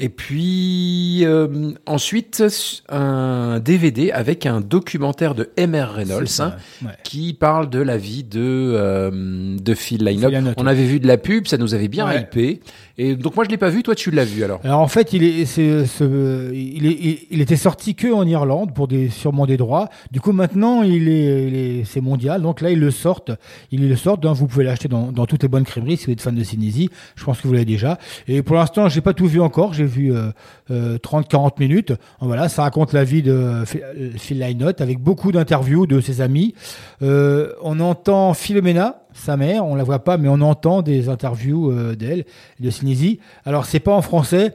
Et puis euh, ensuite un DVD avec un documentaire de M.R. Reynolds ça, hein, ouais. qui parle de la vie de euh, de Phil Lynott. On avait vu de la pub, ça nous avait bien Ouais. hypé. Et donc moi je l'ai pas vu, toi tu l'as vu alors? Alors en fait, il est, ce- il, est, il, était sorti que en Irlande pour des, sûrement des droits. Du coup, maintenant, il est, il est- c'est mondial. Donc là, ils le sortent. Ils le sortent. hein. Vous pouvez l'acheter dans, dans toutes les bonnes crèmeries si vous êtes fan de Cinésie. Je pense que vous l'avez déjà. Et pour l'instant, j'ai pas tout vu encore. J'ai vu euh, euh, 30-40 minutes. Voilà, ça raconte la vie de Phil- euh, Phil Lynott avec beaucoup d'interviews de ses amis. Euh, on entend Philomena, sa mère. On la voit pas, mais on entend des interviews euh, d'elle, de Cinésie. Alors c'est pas en français.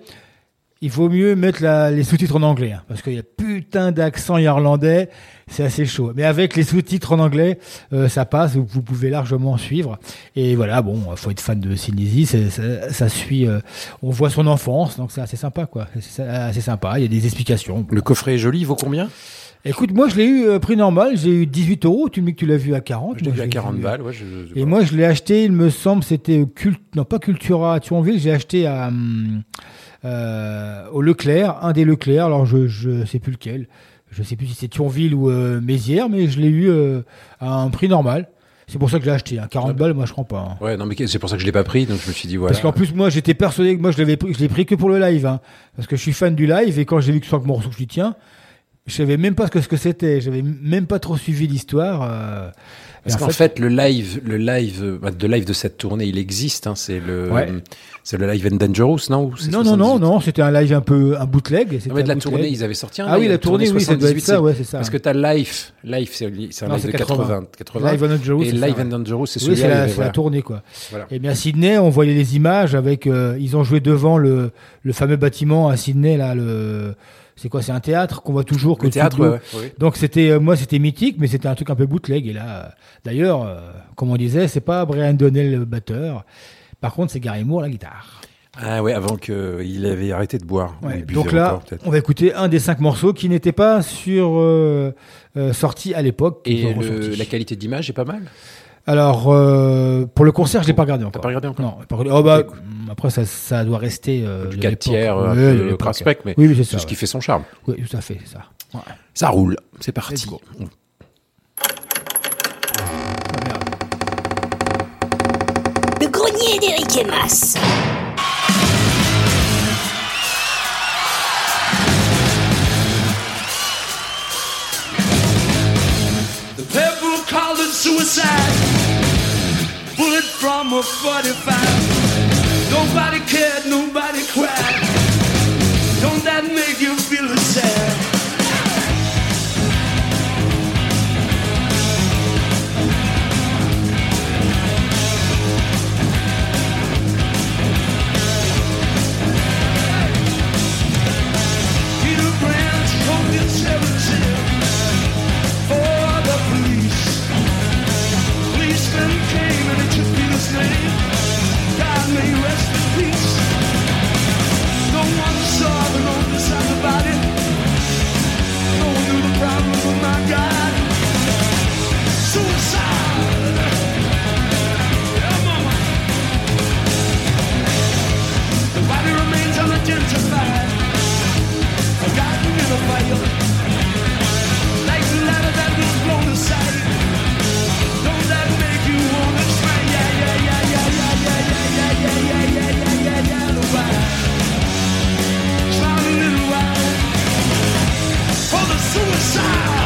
Il vaut mieux mettre la- les sous-titres en anglais, hein, parce qu'il y a putain d'accent irlandais, c'est assez chaud. Mais avec les sous-titres en anglais, euh, ça passe, vous, vous pouvez largement suivre. Et voilà, bon, faut être fan de c'est- ça, ça suit, euh, on voit son enfance, donc c'est assez sympa, quoi. C'est assez sympa, il y a des explications. Le coffret est joli, il vaut combien? Écoute, moi je l'ai eu euh, prix normal, j'ai eu 18 euros, tu me dis que tu l'as vu à 40. Je l'ai vu à l'ai 40 vu, balles, ouais, je- je- Et moi je l'ai acheté, il me semble, c'était au Cult... non pas Cultura à Thionville, j'ai acheté à hum, euh, au Leclerc, un des Leclerc, alors je je sais plus lequel, je sais plus si c'est Thionville ou euh, Mézières, mais je l'ai eu euh, à un prix normal. C'est pour ça que j'ai acheté. Hein. 40 balles, moi je crois pas. hein. Ouais, non, mais c'est pour ça que je l'ai pas pris, donc je me suis dit voilà. Parce qu'en plus, moi, j'étais persuadé que moi, je l'avais pris, je l'ai pris que pour le live, hein. Parce que je suis fan du live et quand j'ai vu que 5 morceaux, je dit, tiens, je savais même pas ce que, ce que c'était. J'avais même pas trop suivi l'histoire. Parce qu'en fait, le live, le live, euh, bah, de live de cette tournée, il existe. Hein, c'est le, Ouais. c'est le live and Dangerous, non non, non, non, 78? non, c'était un live un peu, un bootleg. Non, mais de la tournée, bootleg. ils avaient sorti un Ah oui, live, la tournée, oui, ça doit être 78, ça, ouais, c'est ça. Parce que t'as Life, Life, c'est un live de c'est 80, 80. 80. Live and Dangerous, et c'est ça, Live and Dangerous, c'est Oui, celui-là. c'est la, il- c'est la tournée, quoi. Voilà. Et bien à Sydney, on voyait les images avec. euh, ils ont joué devant le, le fameux bâtiment à Sydney, là, le. C'est quoi C'est un théâtre qu'on voit toujours. que Le théâtre, ouais, ouais. Donc c'était, euh, moi, c'était mythique, mais c'était un truc un peu bootleg. Et là, euh, d'ailleurs, euh, comme on disait, c'est pas Brian Donnell le batteur. Par contre, c'est Gary Moore la guitare. Ah ouais, avant qu'il avait arrêté de boire. Ouais, donc là, encore, on va écouter un des cinq morceaux qui n'était pas sur euh, euh, sorti à l'époque. Et le- la qualité d'image est pas mal? Alors, euh, pour le concert, je l'ai pas regardé encore. pas regardé encore Non, regardé. Oh, bah, après, ça, ça doit rester. Euh, Du de 4 l'époque. tiers, Ouais, peu l'époque. craspec, mais oui, oui, c'est ça. ce qui ouais. fait son charme. Oui, tout à fait, ça. Ouais. Ça roule, c'est parti. Le grenier d'Eric et Mas. The people called it suicide. Bullet from a 45. Nobody cared, nobody cried. Suicide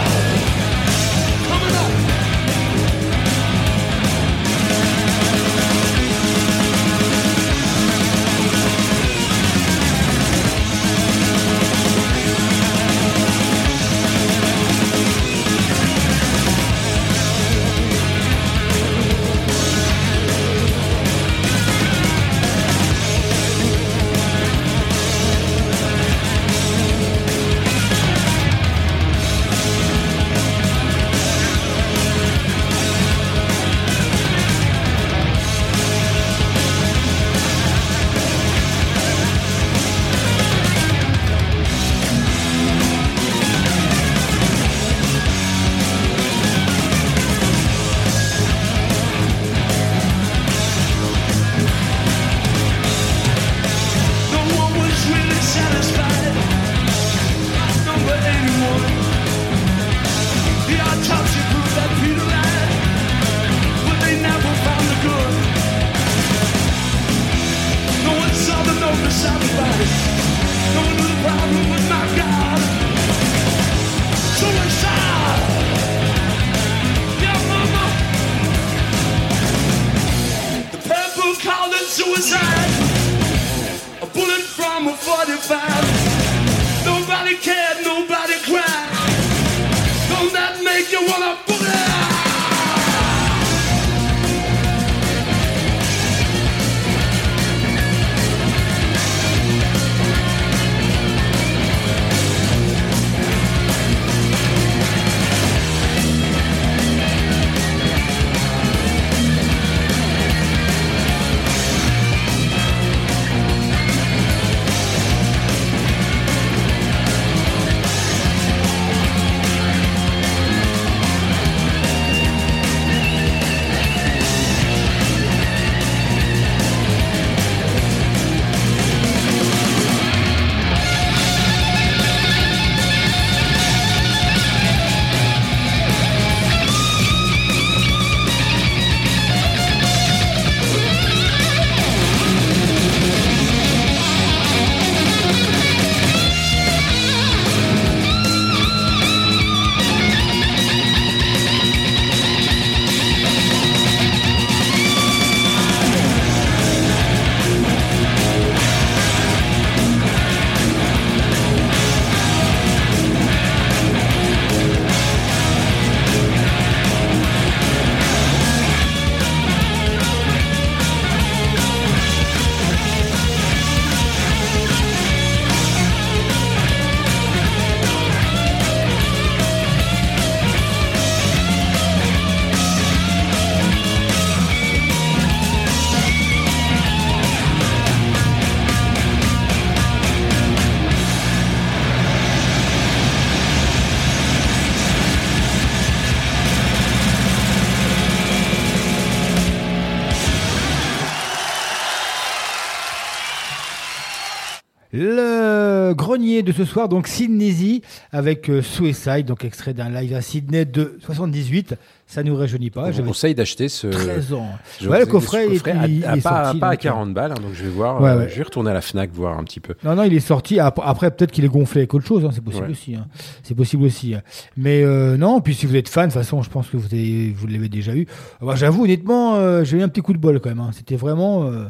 De ce soir, donc Sydney avec euh, Suicide, donc extrait d'un live à Sydney de 78. Ça nous rajeunit pas. Je vous conseille d'acheter ce 13 ans. Je Ouais, le coffret, ce coffret il- à, à il est pas, sorti, pas à donc, 40 balles, hein, donc je vais voir. Ouais, euh, ouais. Je vais retourner à la Fnac voir un petit peu. Non, non, il est sorti. Ap- Après, peut-être qu'il est gonflé avec autre chose. hein, C'est possible aussi. hein. C'est possible aussi. hein. Mais euh, non, puis si vous êtes fan, de toute façon, je pense que vous, avez- vous l'avez déjà eu. J'avoue, honnêtement, euh, j'ai eu un petit coup de bol quand même. hein. C'était vraiment euh,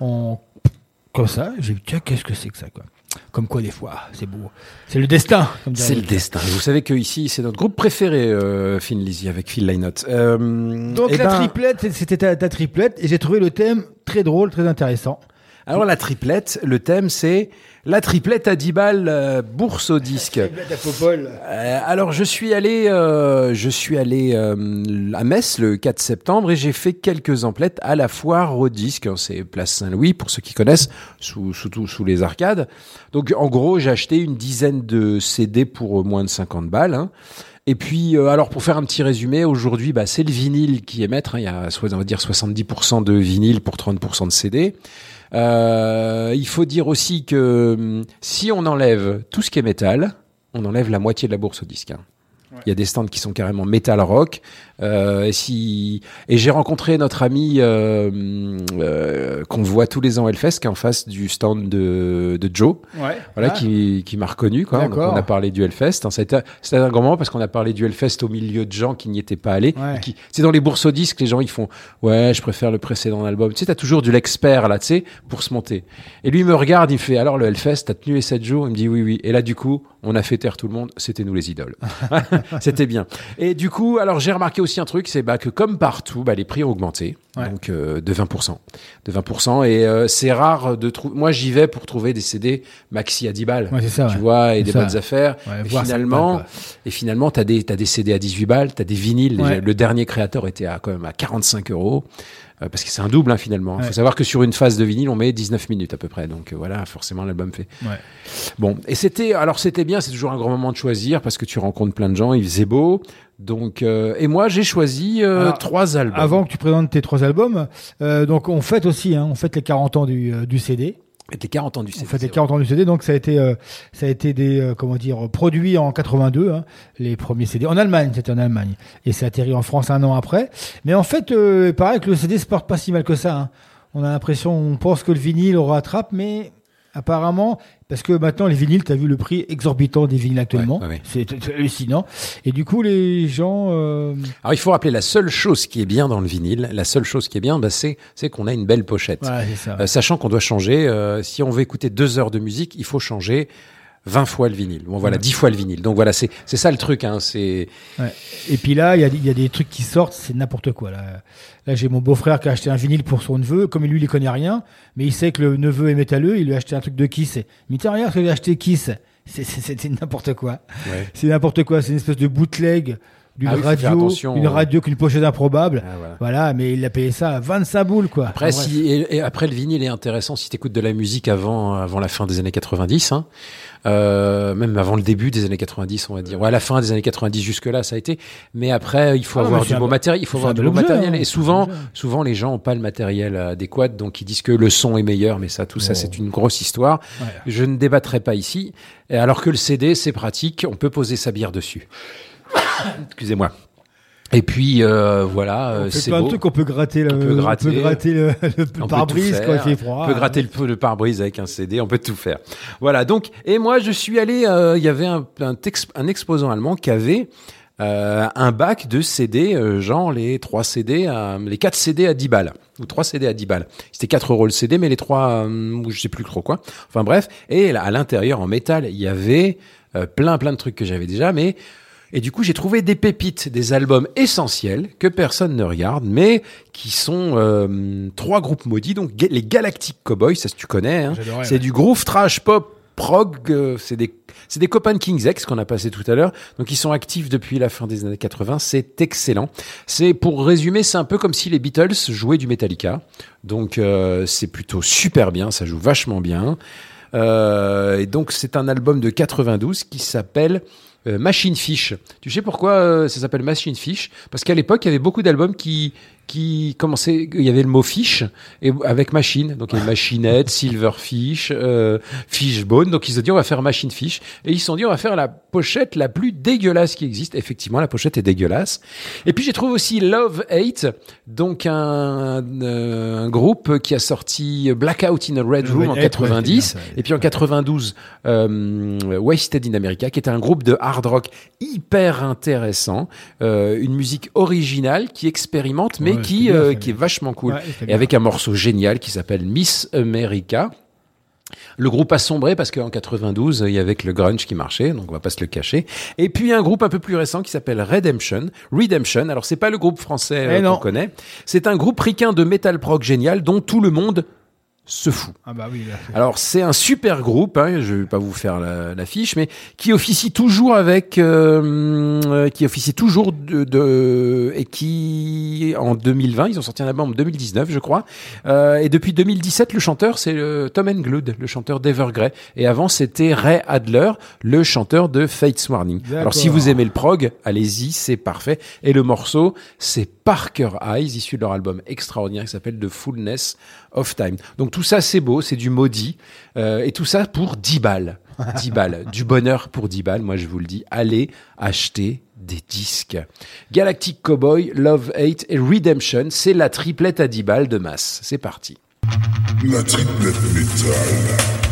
en... comme ça. J'ai vu, tiens, qu'est-ce que c'est que ça quoi Comme quoi, des fois, c'est beau. C'est le destin. C'est le destin. Vous savez que ici, c'est notre groupe préféré, euh, Finn Lizzy, avec Phil Lynott. Euh, Donc eh la ben, triplette, c'était ta, ta triplette, et j'ai trouvé le thème très drôle, très intéressant. Alors la triplette, le thème c'est la triplette à 10 balles, euh, bourse au disque. Euh, alors je suis allé, euh, je suis allé euh, à Metz le 4 septembre et j'ai fait quelques emplettes à la foire au disque. C'est Place Saint-Louis pour ceux qui connaissent, sous, sous, sous les arcades. Donc en gros j'ai acheté une dizaine de CD pour moins de 50 balles. hein. Et puis, euh, alors pour faire un petit résumé, aujourd'hui, bah, c'est le vinyle qui est maître. hein. Il y a, on va dire, 70% de vinyle pour 30% de CD. Euh, il faut dire aussi que hum, si on enlève tout ce qui est métal, on enlève la moitié de la bourse au disque. hein. Il y a des stands qui sont carrément metal rock. Euh, et si et j'ai rencontré notre ami euh, euh, qu'on voit tous les ans Hellfest, qui est en face du stand de, de Joe. Ouais. Voilà, Ah. qui, qui m'a reconnu. Quoi. Donc, on a parlé du Hellfest. C'était c'était un grand moment parce qu'on a parlé du Hellfest au milieu de gens qui n'y étaient pas allés. Ouais. Qui, c'est dans les bourses au disque, les gens ils font ouais, je préfère le précédent album. Tu sais, t'as toujours du l'expert là, tu sais, pour se monter. Et lui il me regarde, il me fait alors le Hellfest, t'as tenu les 7 jours? Il me dit oui, oui. Et là du coup, on a fait taire tout le monde. C'était nous les idoles. C'était bien. Et du coup, alors j'ai remarqué aussi un truc, c'est bah, que comme partout, bah, les prix ont augmenté, Ouais. donc euh, de 20%. De 20%. Et euh, c'est rare de trouver. Moi, j'y vais pour trouver des CD maxi à 10 balles. Ouais, c'est ça, Tu ouais. vois, et des ça. bonnes affaires. Et finalement, 5 balles, et finalement, t'as des, t'as des CD à 18 balles, t'as des vinyles. Le dernier créateur était à, quand même à 45 euros. Euh, parce que c'est un double hein, finalement. Il Ouais. faut savoir que sur une phase de vinyle, on met 19 minutes à peu près. Donc euh, voilà, forcément l'album fait. Ouais. Bon, et c'était alors c'était bien, c'est toujours un grand moment de choisir parce que tu rencontres plein de gens, il faisait beau. Donc euh, et moi j'ai choisi euh, Alors, trois albums. Avant que tu présentes tes trois albums, euh, donc on fête aussi, hein, on fête les 40 ans du, du CD. Les 40 ans du CD. fête les 40 ans du CD, donc ça a été, euh, ça a été des, euh, comment dire, produits en 82, hein, les premiers CD. En Allemagne, c'était en Allemagne. Et c'est atterri en France un an après. Mais en fait, euh, il paraît que le CD se porte pas si mal que ça. hein. On a l'impression, on pense que le vinyle le rattrape, mais apparemment, parce que maintenant les vinyles, tu as vu le prix exorbitant des vinyles actuellement. Ouais, ouais, ouais. C'est hallucinant. Et du coup, les gens, euh, Alors il faut rappeler la seule chose qui est bien dans le vinyle, la seule chose qui est bien, bah, c'est qu'on a une belle pochette. Ça. Euh, sachant qu'on doit changer, euh, si on veut écouter deux heures de musique, il faut changer 20 fois le vinyle. Bon voilà, Ouais. 10 fois le vinyle. Donc voilà, c'est c'est ça le truc. Hein, c'est Ouais. Et puis là, il y a, il y a des trucs qui sortent, c'est n'importe quoi. Là, là j'ai mon beau-frère qui a acheté un vinyle pour son neveu. Comme lui, il connaît rien, mais il sait que le neveu est métalleux. Il lui a acheté un truc de Kiss. Me dit, regarde ce que j'ai acheté Kiss. C'est- C'est c'est- c'est n'importe quoi. Ouais. C'est n'importe quoi. C'est une espèce de bootleg d'une Ah radio, une radio qu'une pochette improbable. Ah, voilà. voilà. mais il a payé ça à 25 boules, quoi. Après, bref. si, et, et après le vinyle est intéressant si tu écoutes de la musique avant, avant la fin des années 90, hein, euh, même avant le début des années 90, on va dire. Ouais, à la fin des années 90 jusque là, ça a été. Mais après, il faut Ah avoir du beau matériel. Il faut avoir du beau matériel. hein, Et souvent, souvent les gens ont pas le matériel adéquat, donc ils disent que le son est meilleur. Mais ça, tout ça, c'est une grosse histoire. Ouais. Je ne débattrai pas ici. Alors que le CD, c'est pratique, on peut poser sa bière dessus. Excusez-moi. Et puis euh, voilà, euh, c'est plein de beau. trucs. On peut gratter le, On peut gratter. gratter le, le pare-brise quand il fait froid. On peut gratter le, le pare-brise avec un CD, on peut tout faire. Voilà, donc, et moi, je suis allé, euh, il y avait un, un, tex- un exposant allemand qui avait euh, un bac de CD, euh, genre les trois CD, à, les quatre CD à 10 balles, ou trois CD à 10 balles. C'était 4 euros le CD, mais les trois, euh, ou je sais plus trop quoi. Enfin bref, et là, à l'intérieur, en métal, il y avait euh, plein, plein de trucs que j'avais déjà, mais et du coup, j'ai trouvé des pépites, des albums essentiels que personne ne regarde, mais qui sont euh, trois groupes maudits. Donc, les Galactic Cowboys, ça tu connais. Hein, c'est ouais. du groove trash pop prog. euh, c'est des c'est des copains de King's X qu'on a passé tout à l'heure. Donc, ils sont actifs depuis la fin des années 80. C'est excellent. C'est pour résumer, c'est un peu comme si les Beatles jouaient du Metallica. Donc, euh, c'est plutôt super bien. Ça joue vachement bien. Euh, et donc, c'est un album de 92 qui s'appelle Machine Fish. Tu sais pourquoi euh, ça s'appelle Machine Fish? Parce qu'à l'époque, il y avait beaucoup d'albums qui qui commençait, il y avait le mot fish et avec machine, donc il y a machinette, silverfish, euh, fishbone, donc ils se sont dit on va faire machine fish. Et ils se sont dit on va faire la pochette la plus dégueulasse qui existe. Effectivement, la pochette est dégueulasse. Et puis j'ai trouvé aussi Love Hate, donc un, euh, un groupe qui a sorti Blackout in a Red Room en Hate, ouais, 90 c'est bien ça, et puis en 92 euh, Wasted in America qui était un groupe de hard rock hyper intéressant, euh, une musique originale qui expérimente mais Qui bien, euh, qui est vachement cool et avec un morceau génial qui s'appelle Miss America. Le groupe a sombré parce qu'en 92, il y avait que le grunge qui marchait, donc on va pas se le cacher. Et puis un groupe un peu plus récent qui s'appelle Redemption. Redemption, alors c'est pas le groupe français euh, Eh non. qu'on connaît, c'est un groupe ricain de metal prog génial dont tout le monde se fout. Ah bah oui. là, Alors c'est un super groupe, hein, je vais pas vous faire la, la fiche, mais qui officie toujours avec, euh, euh, qui officie toujours de, de- et qui en 2020, ils ont sorti un album en 2019, je crois, euh, et depuis 2017, le chanteur c'est Tom Englood, le chanteur d'Evergrey, et avant c'était Ray Adler, le chanteur de Fates Warning. Alors si vous aimez le prog, allez-y, c'est parfait. Et le morceau, c'est Parker Eyes, issu de leur album extraordinaire qui s'appelle The Fullness of Time. Donc tout ça, c'est beau, c'est du maudit. Euh, et tout ça pour 10 balles. 10 balles. Du bonheur pour 10 balles. Moi, je vous le dis, allez acheter des disques. Galactic Cowboy, Love, Hate et Redemption, c'est la triplette à 10 balles de masse. C'est parti. La triplette métal.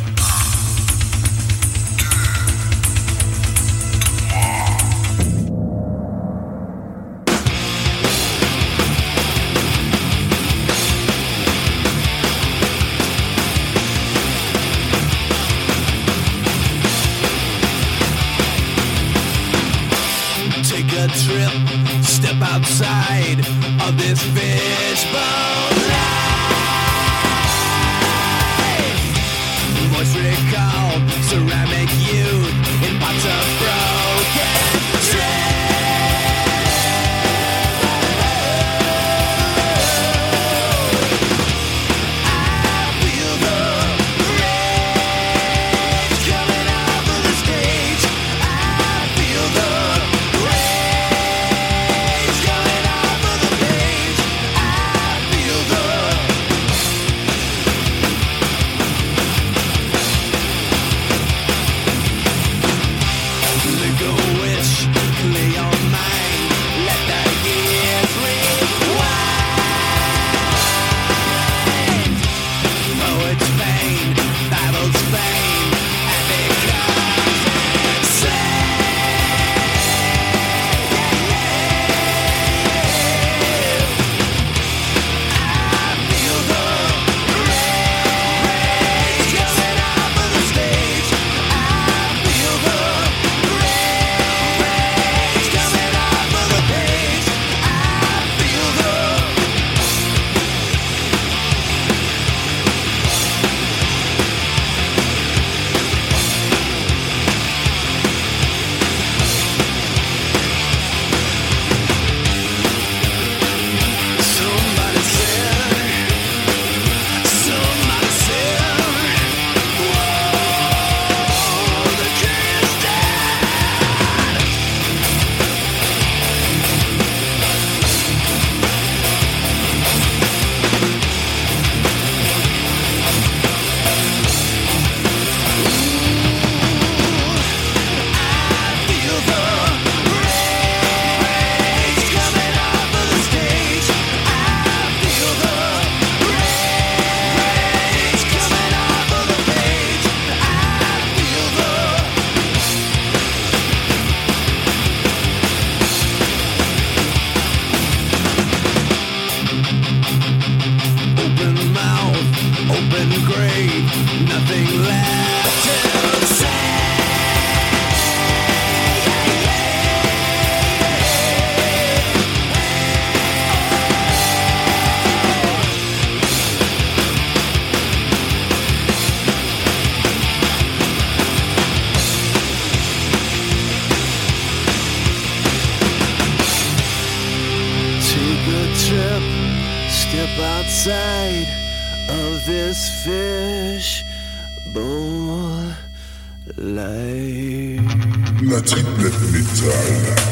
Grave, nothing left triplette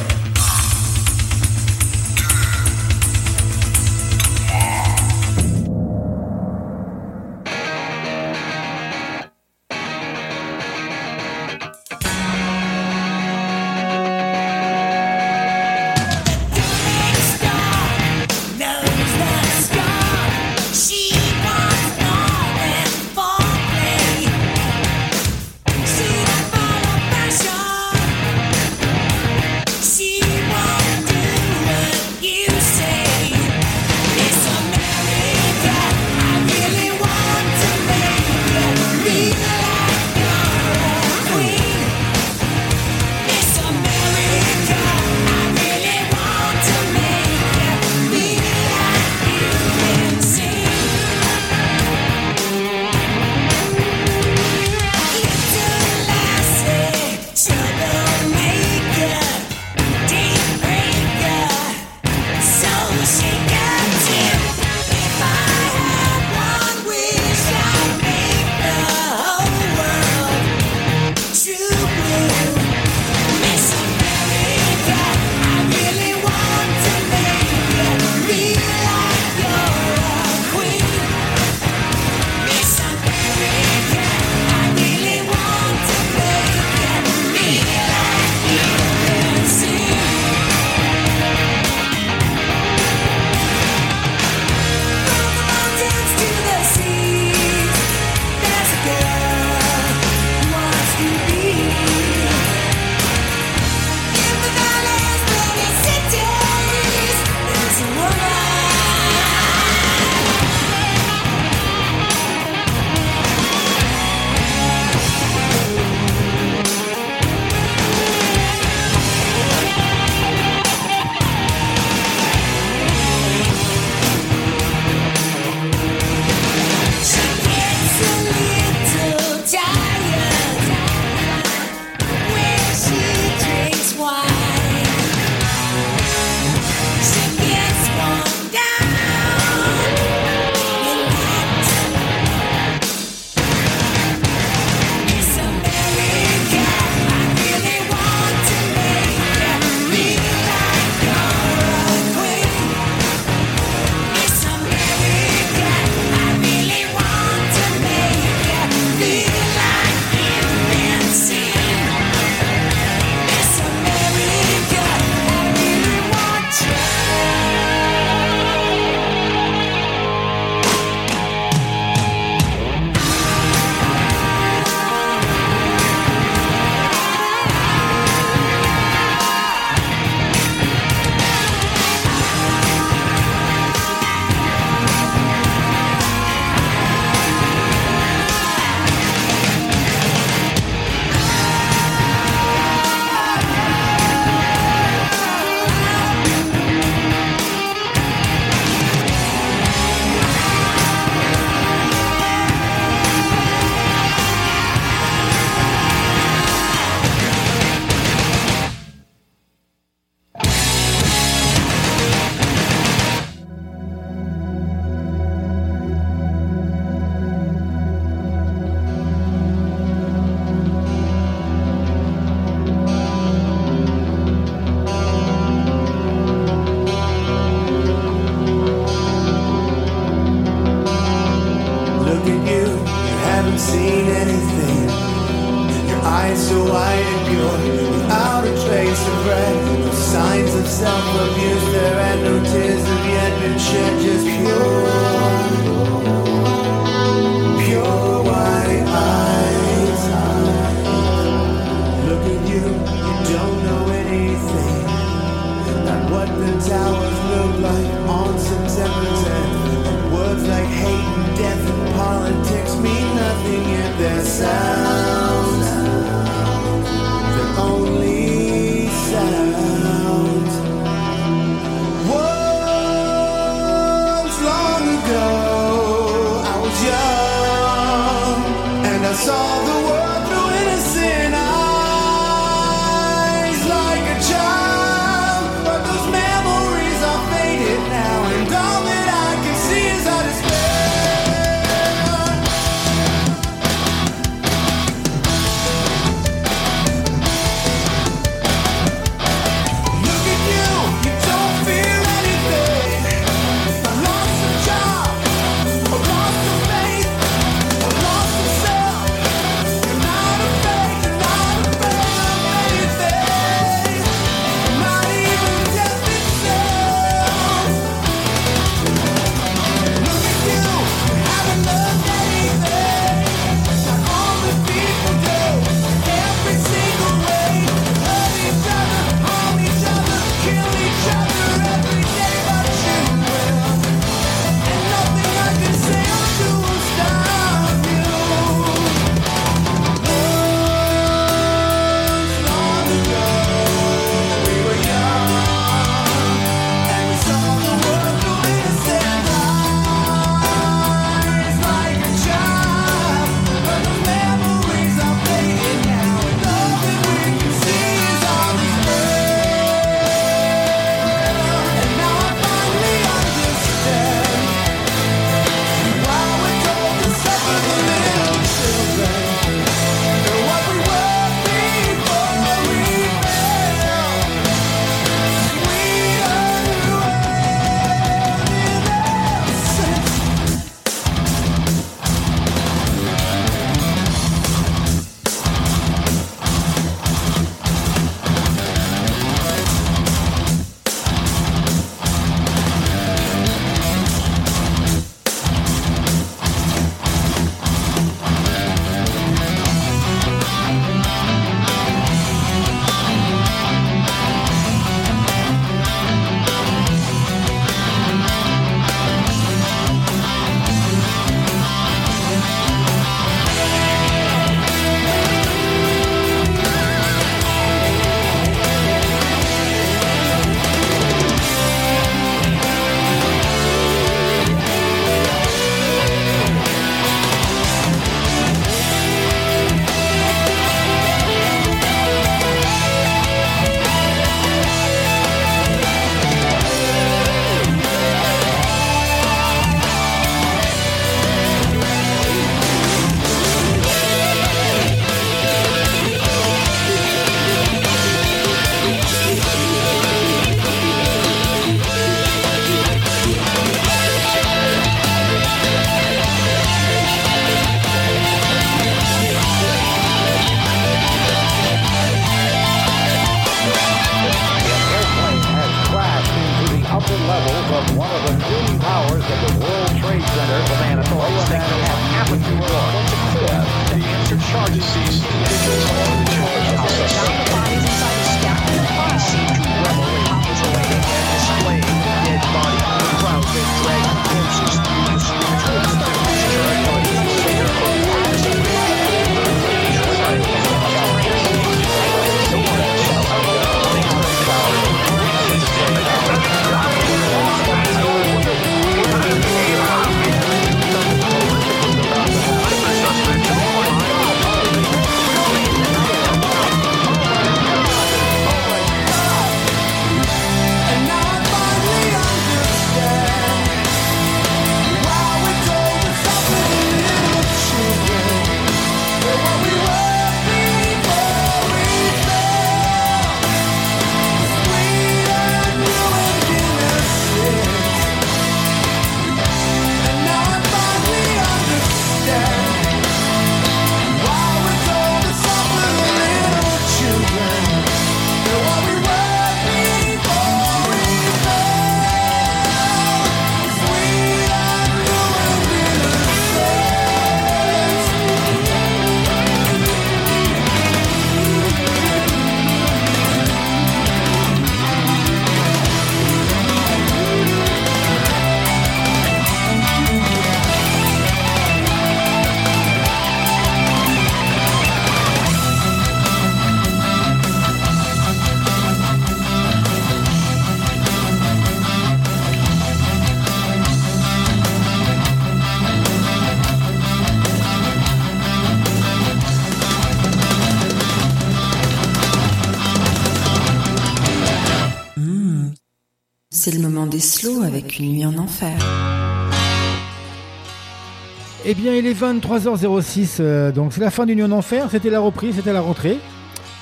bien, il est 23h06, euh, donc c'est la fin du Nuit en Enfer. C'était la reprise, c'était la rentrée.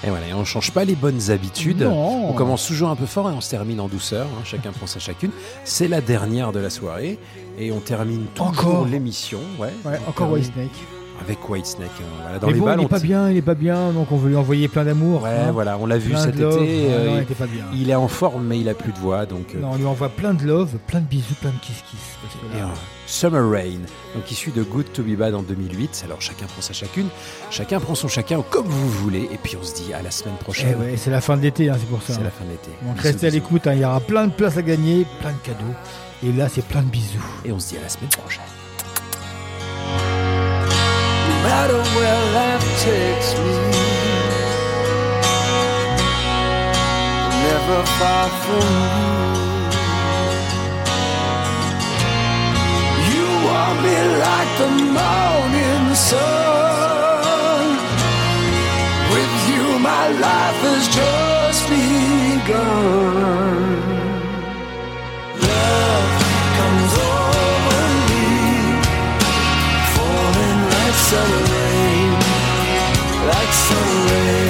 Et voilà, et on change pas les bonnes habitudes. Non. On commence toujours un peu fort et on se termine en douceur. hein. Chacun prend sa chacune. C'est la dernière de la soirée et on termine toujours Encore. l'émission. Ouais, Ouais, On encore termine Whitesnake. Avec Whitesnake. hein. Voilà, dans Mais les bon, balles, il est pas t- bien, il est pas bien, donc on veut lui envoyer plein d'amour. Ouais, hein. voilà, on l'a vu Plein cet love. été. Euh, non, il il- était pas bien. il est en forme, mais il a plus de voix, donc. euh, Non, on lui envoie plein de love, plein de bisous, plein de kiss kiss. Parce que Et là, un Summer Rain, donc issu de Good to Be Bad en 2008. Alors chacun prend sa chacune, chacun prend son chacun comme vous voulez, et puis on se dit à la semaine eh prochaine. ouais, c'est la fin de l'été, hein, c'est pour ça. C'est la fin de l'été. Donc Bisous, restez à l'écoute, il y aura plein de places à gagner, plein de cadeaux. Et là, c'est plein de bisous. Et on se dit à la semaine prochaine. Matter where life takes me, never far from you. You want me like the morning sun. With you, my life has just begun. Summer rain, like summer rain.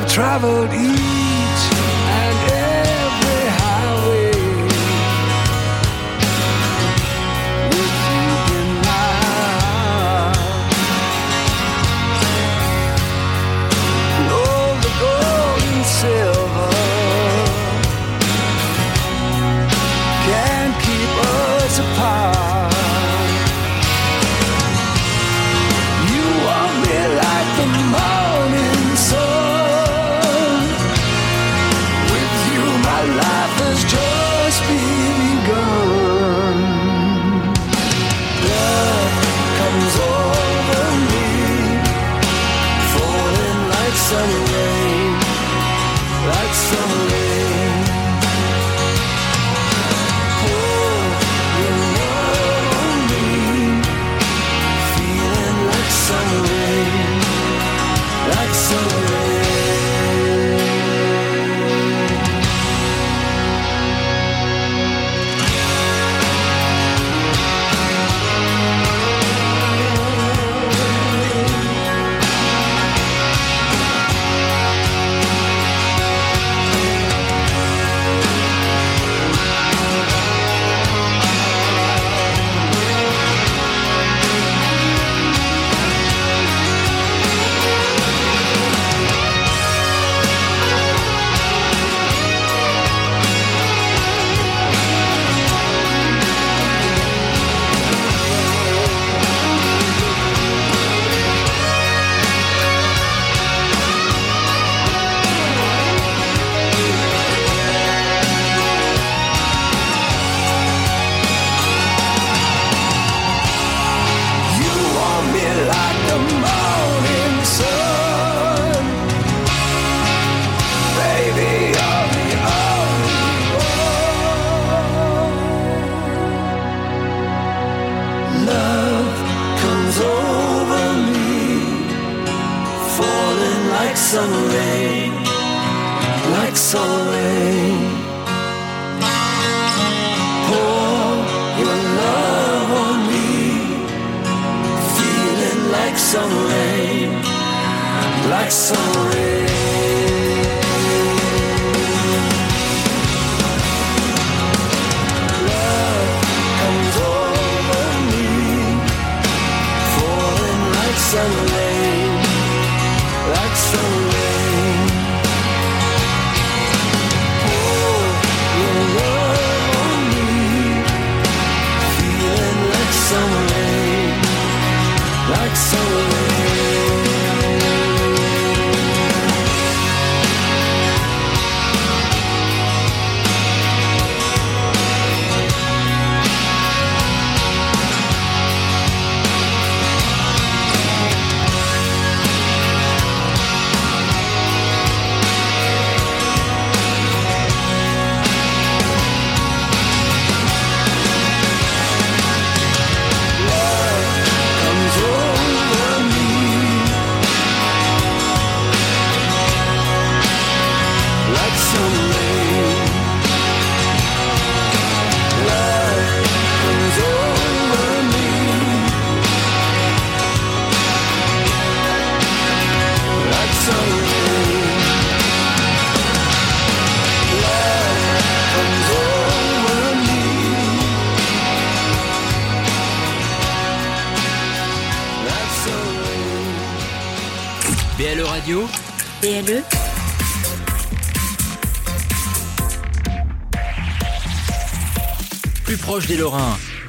I've traveled each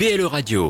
BLE Radio.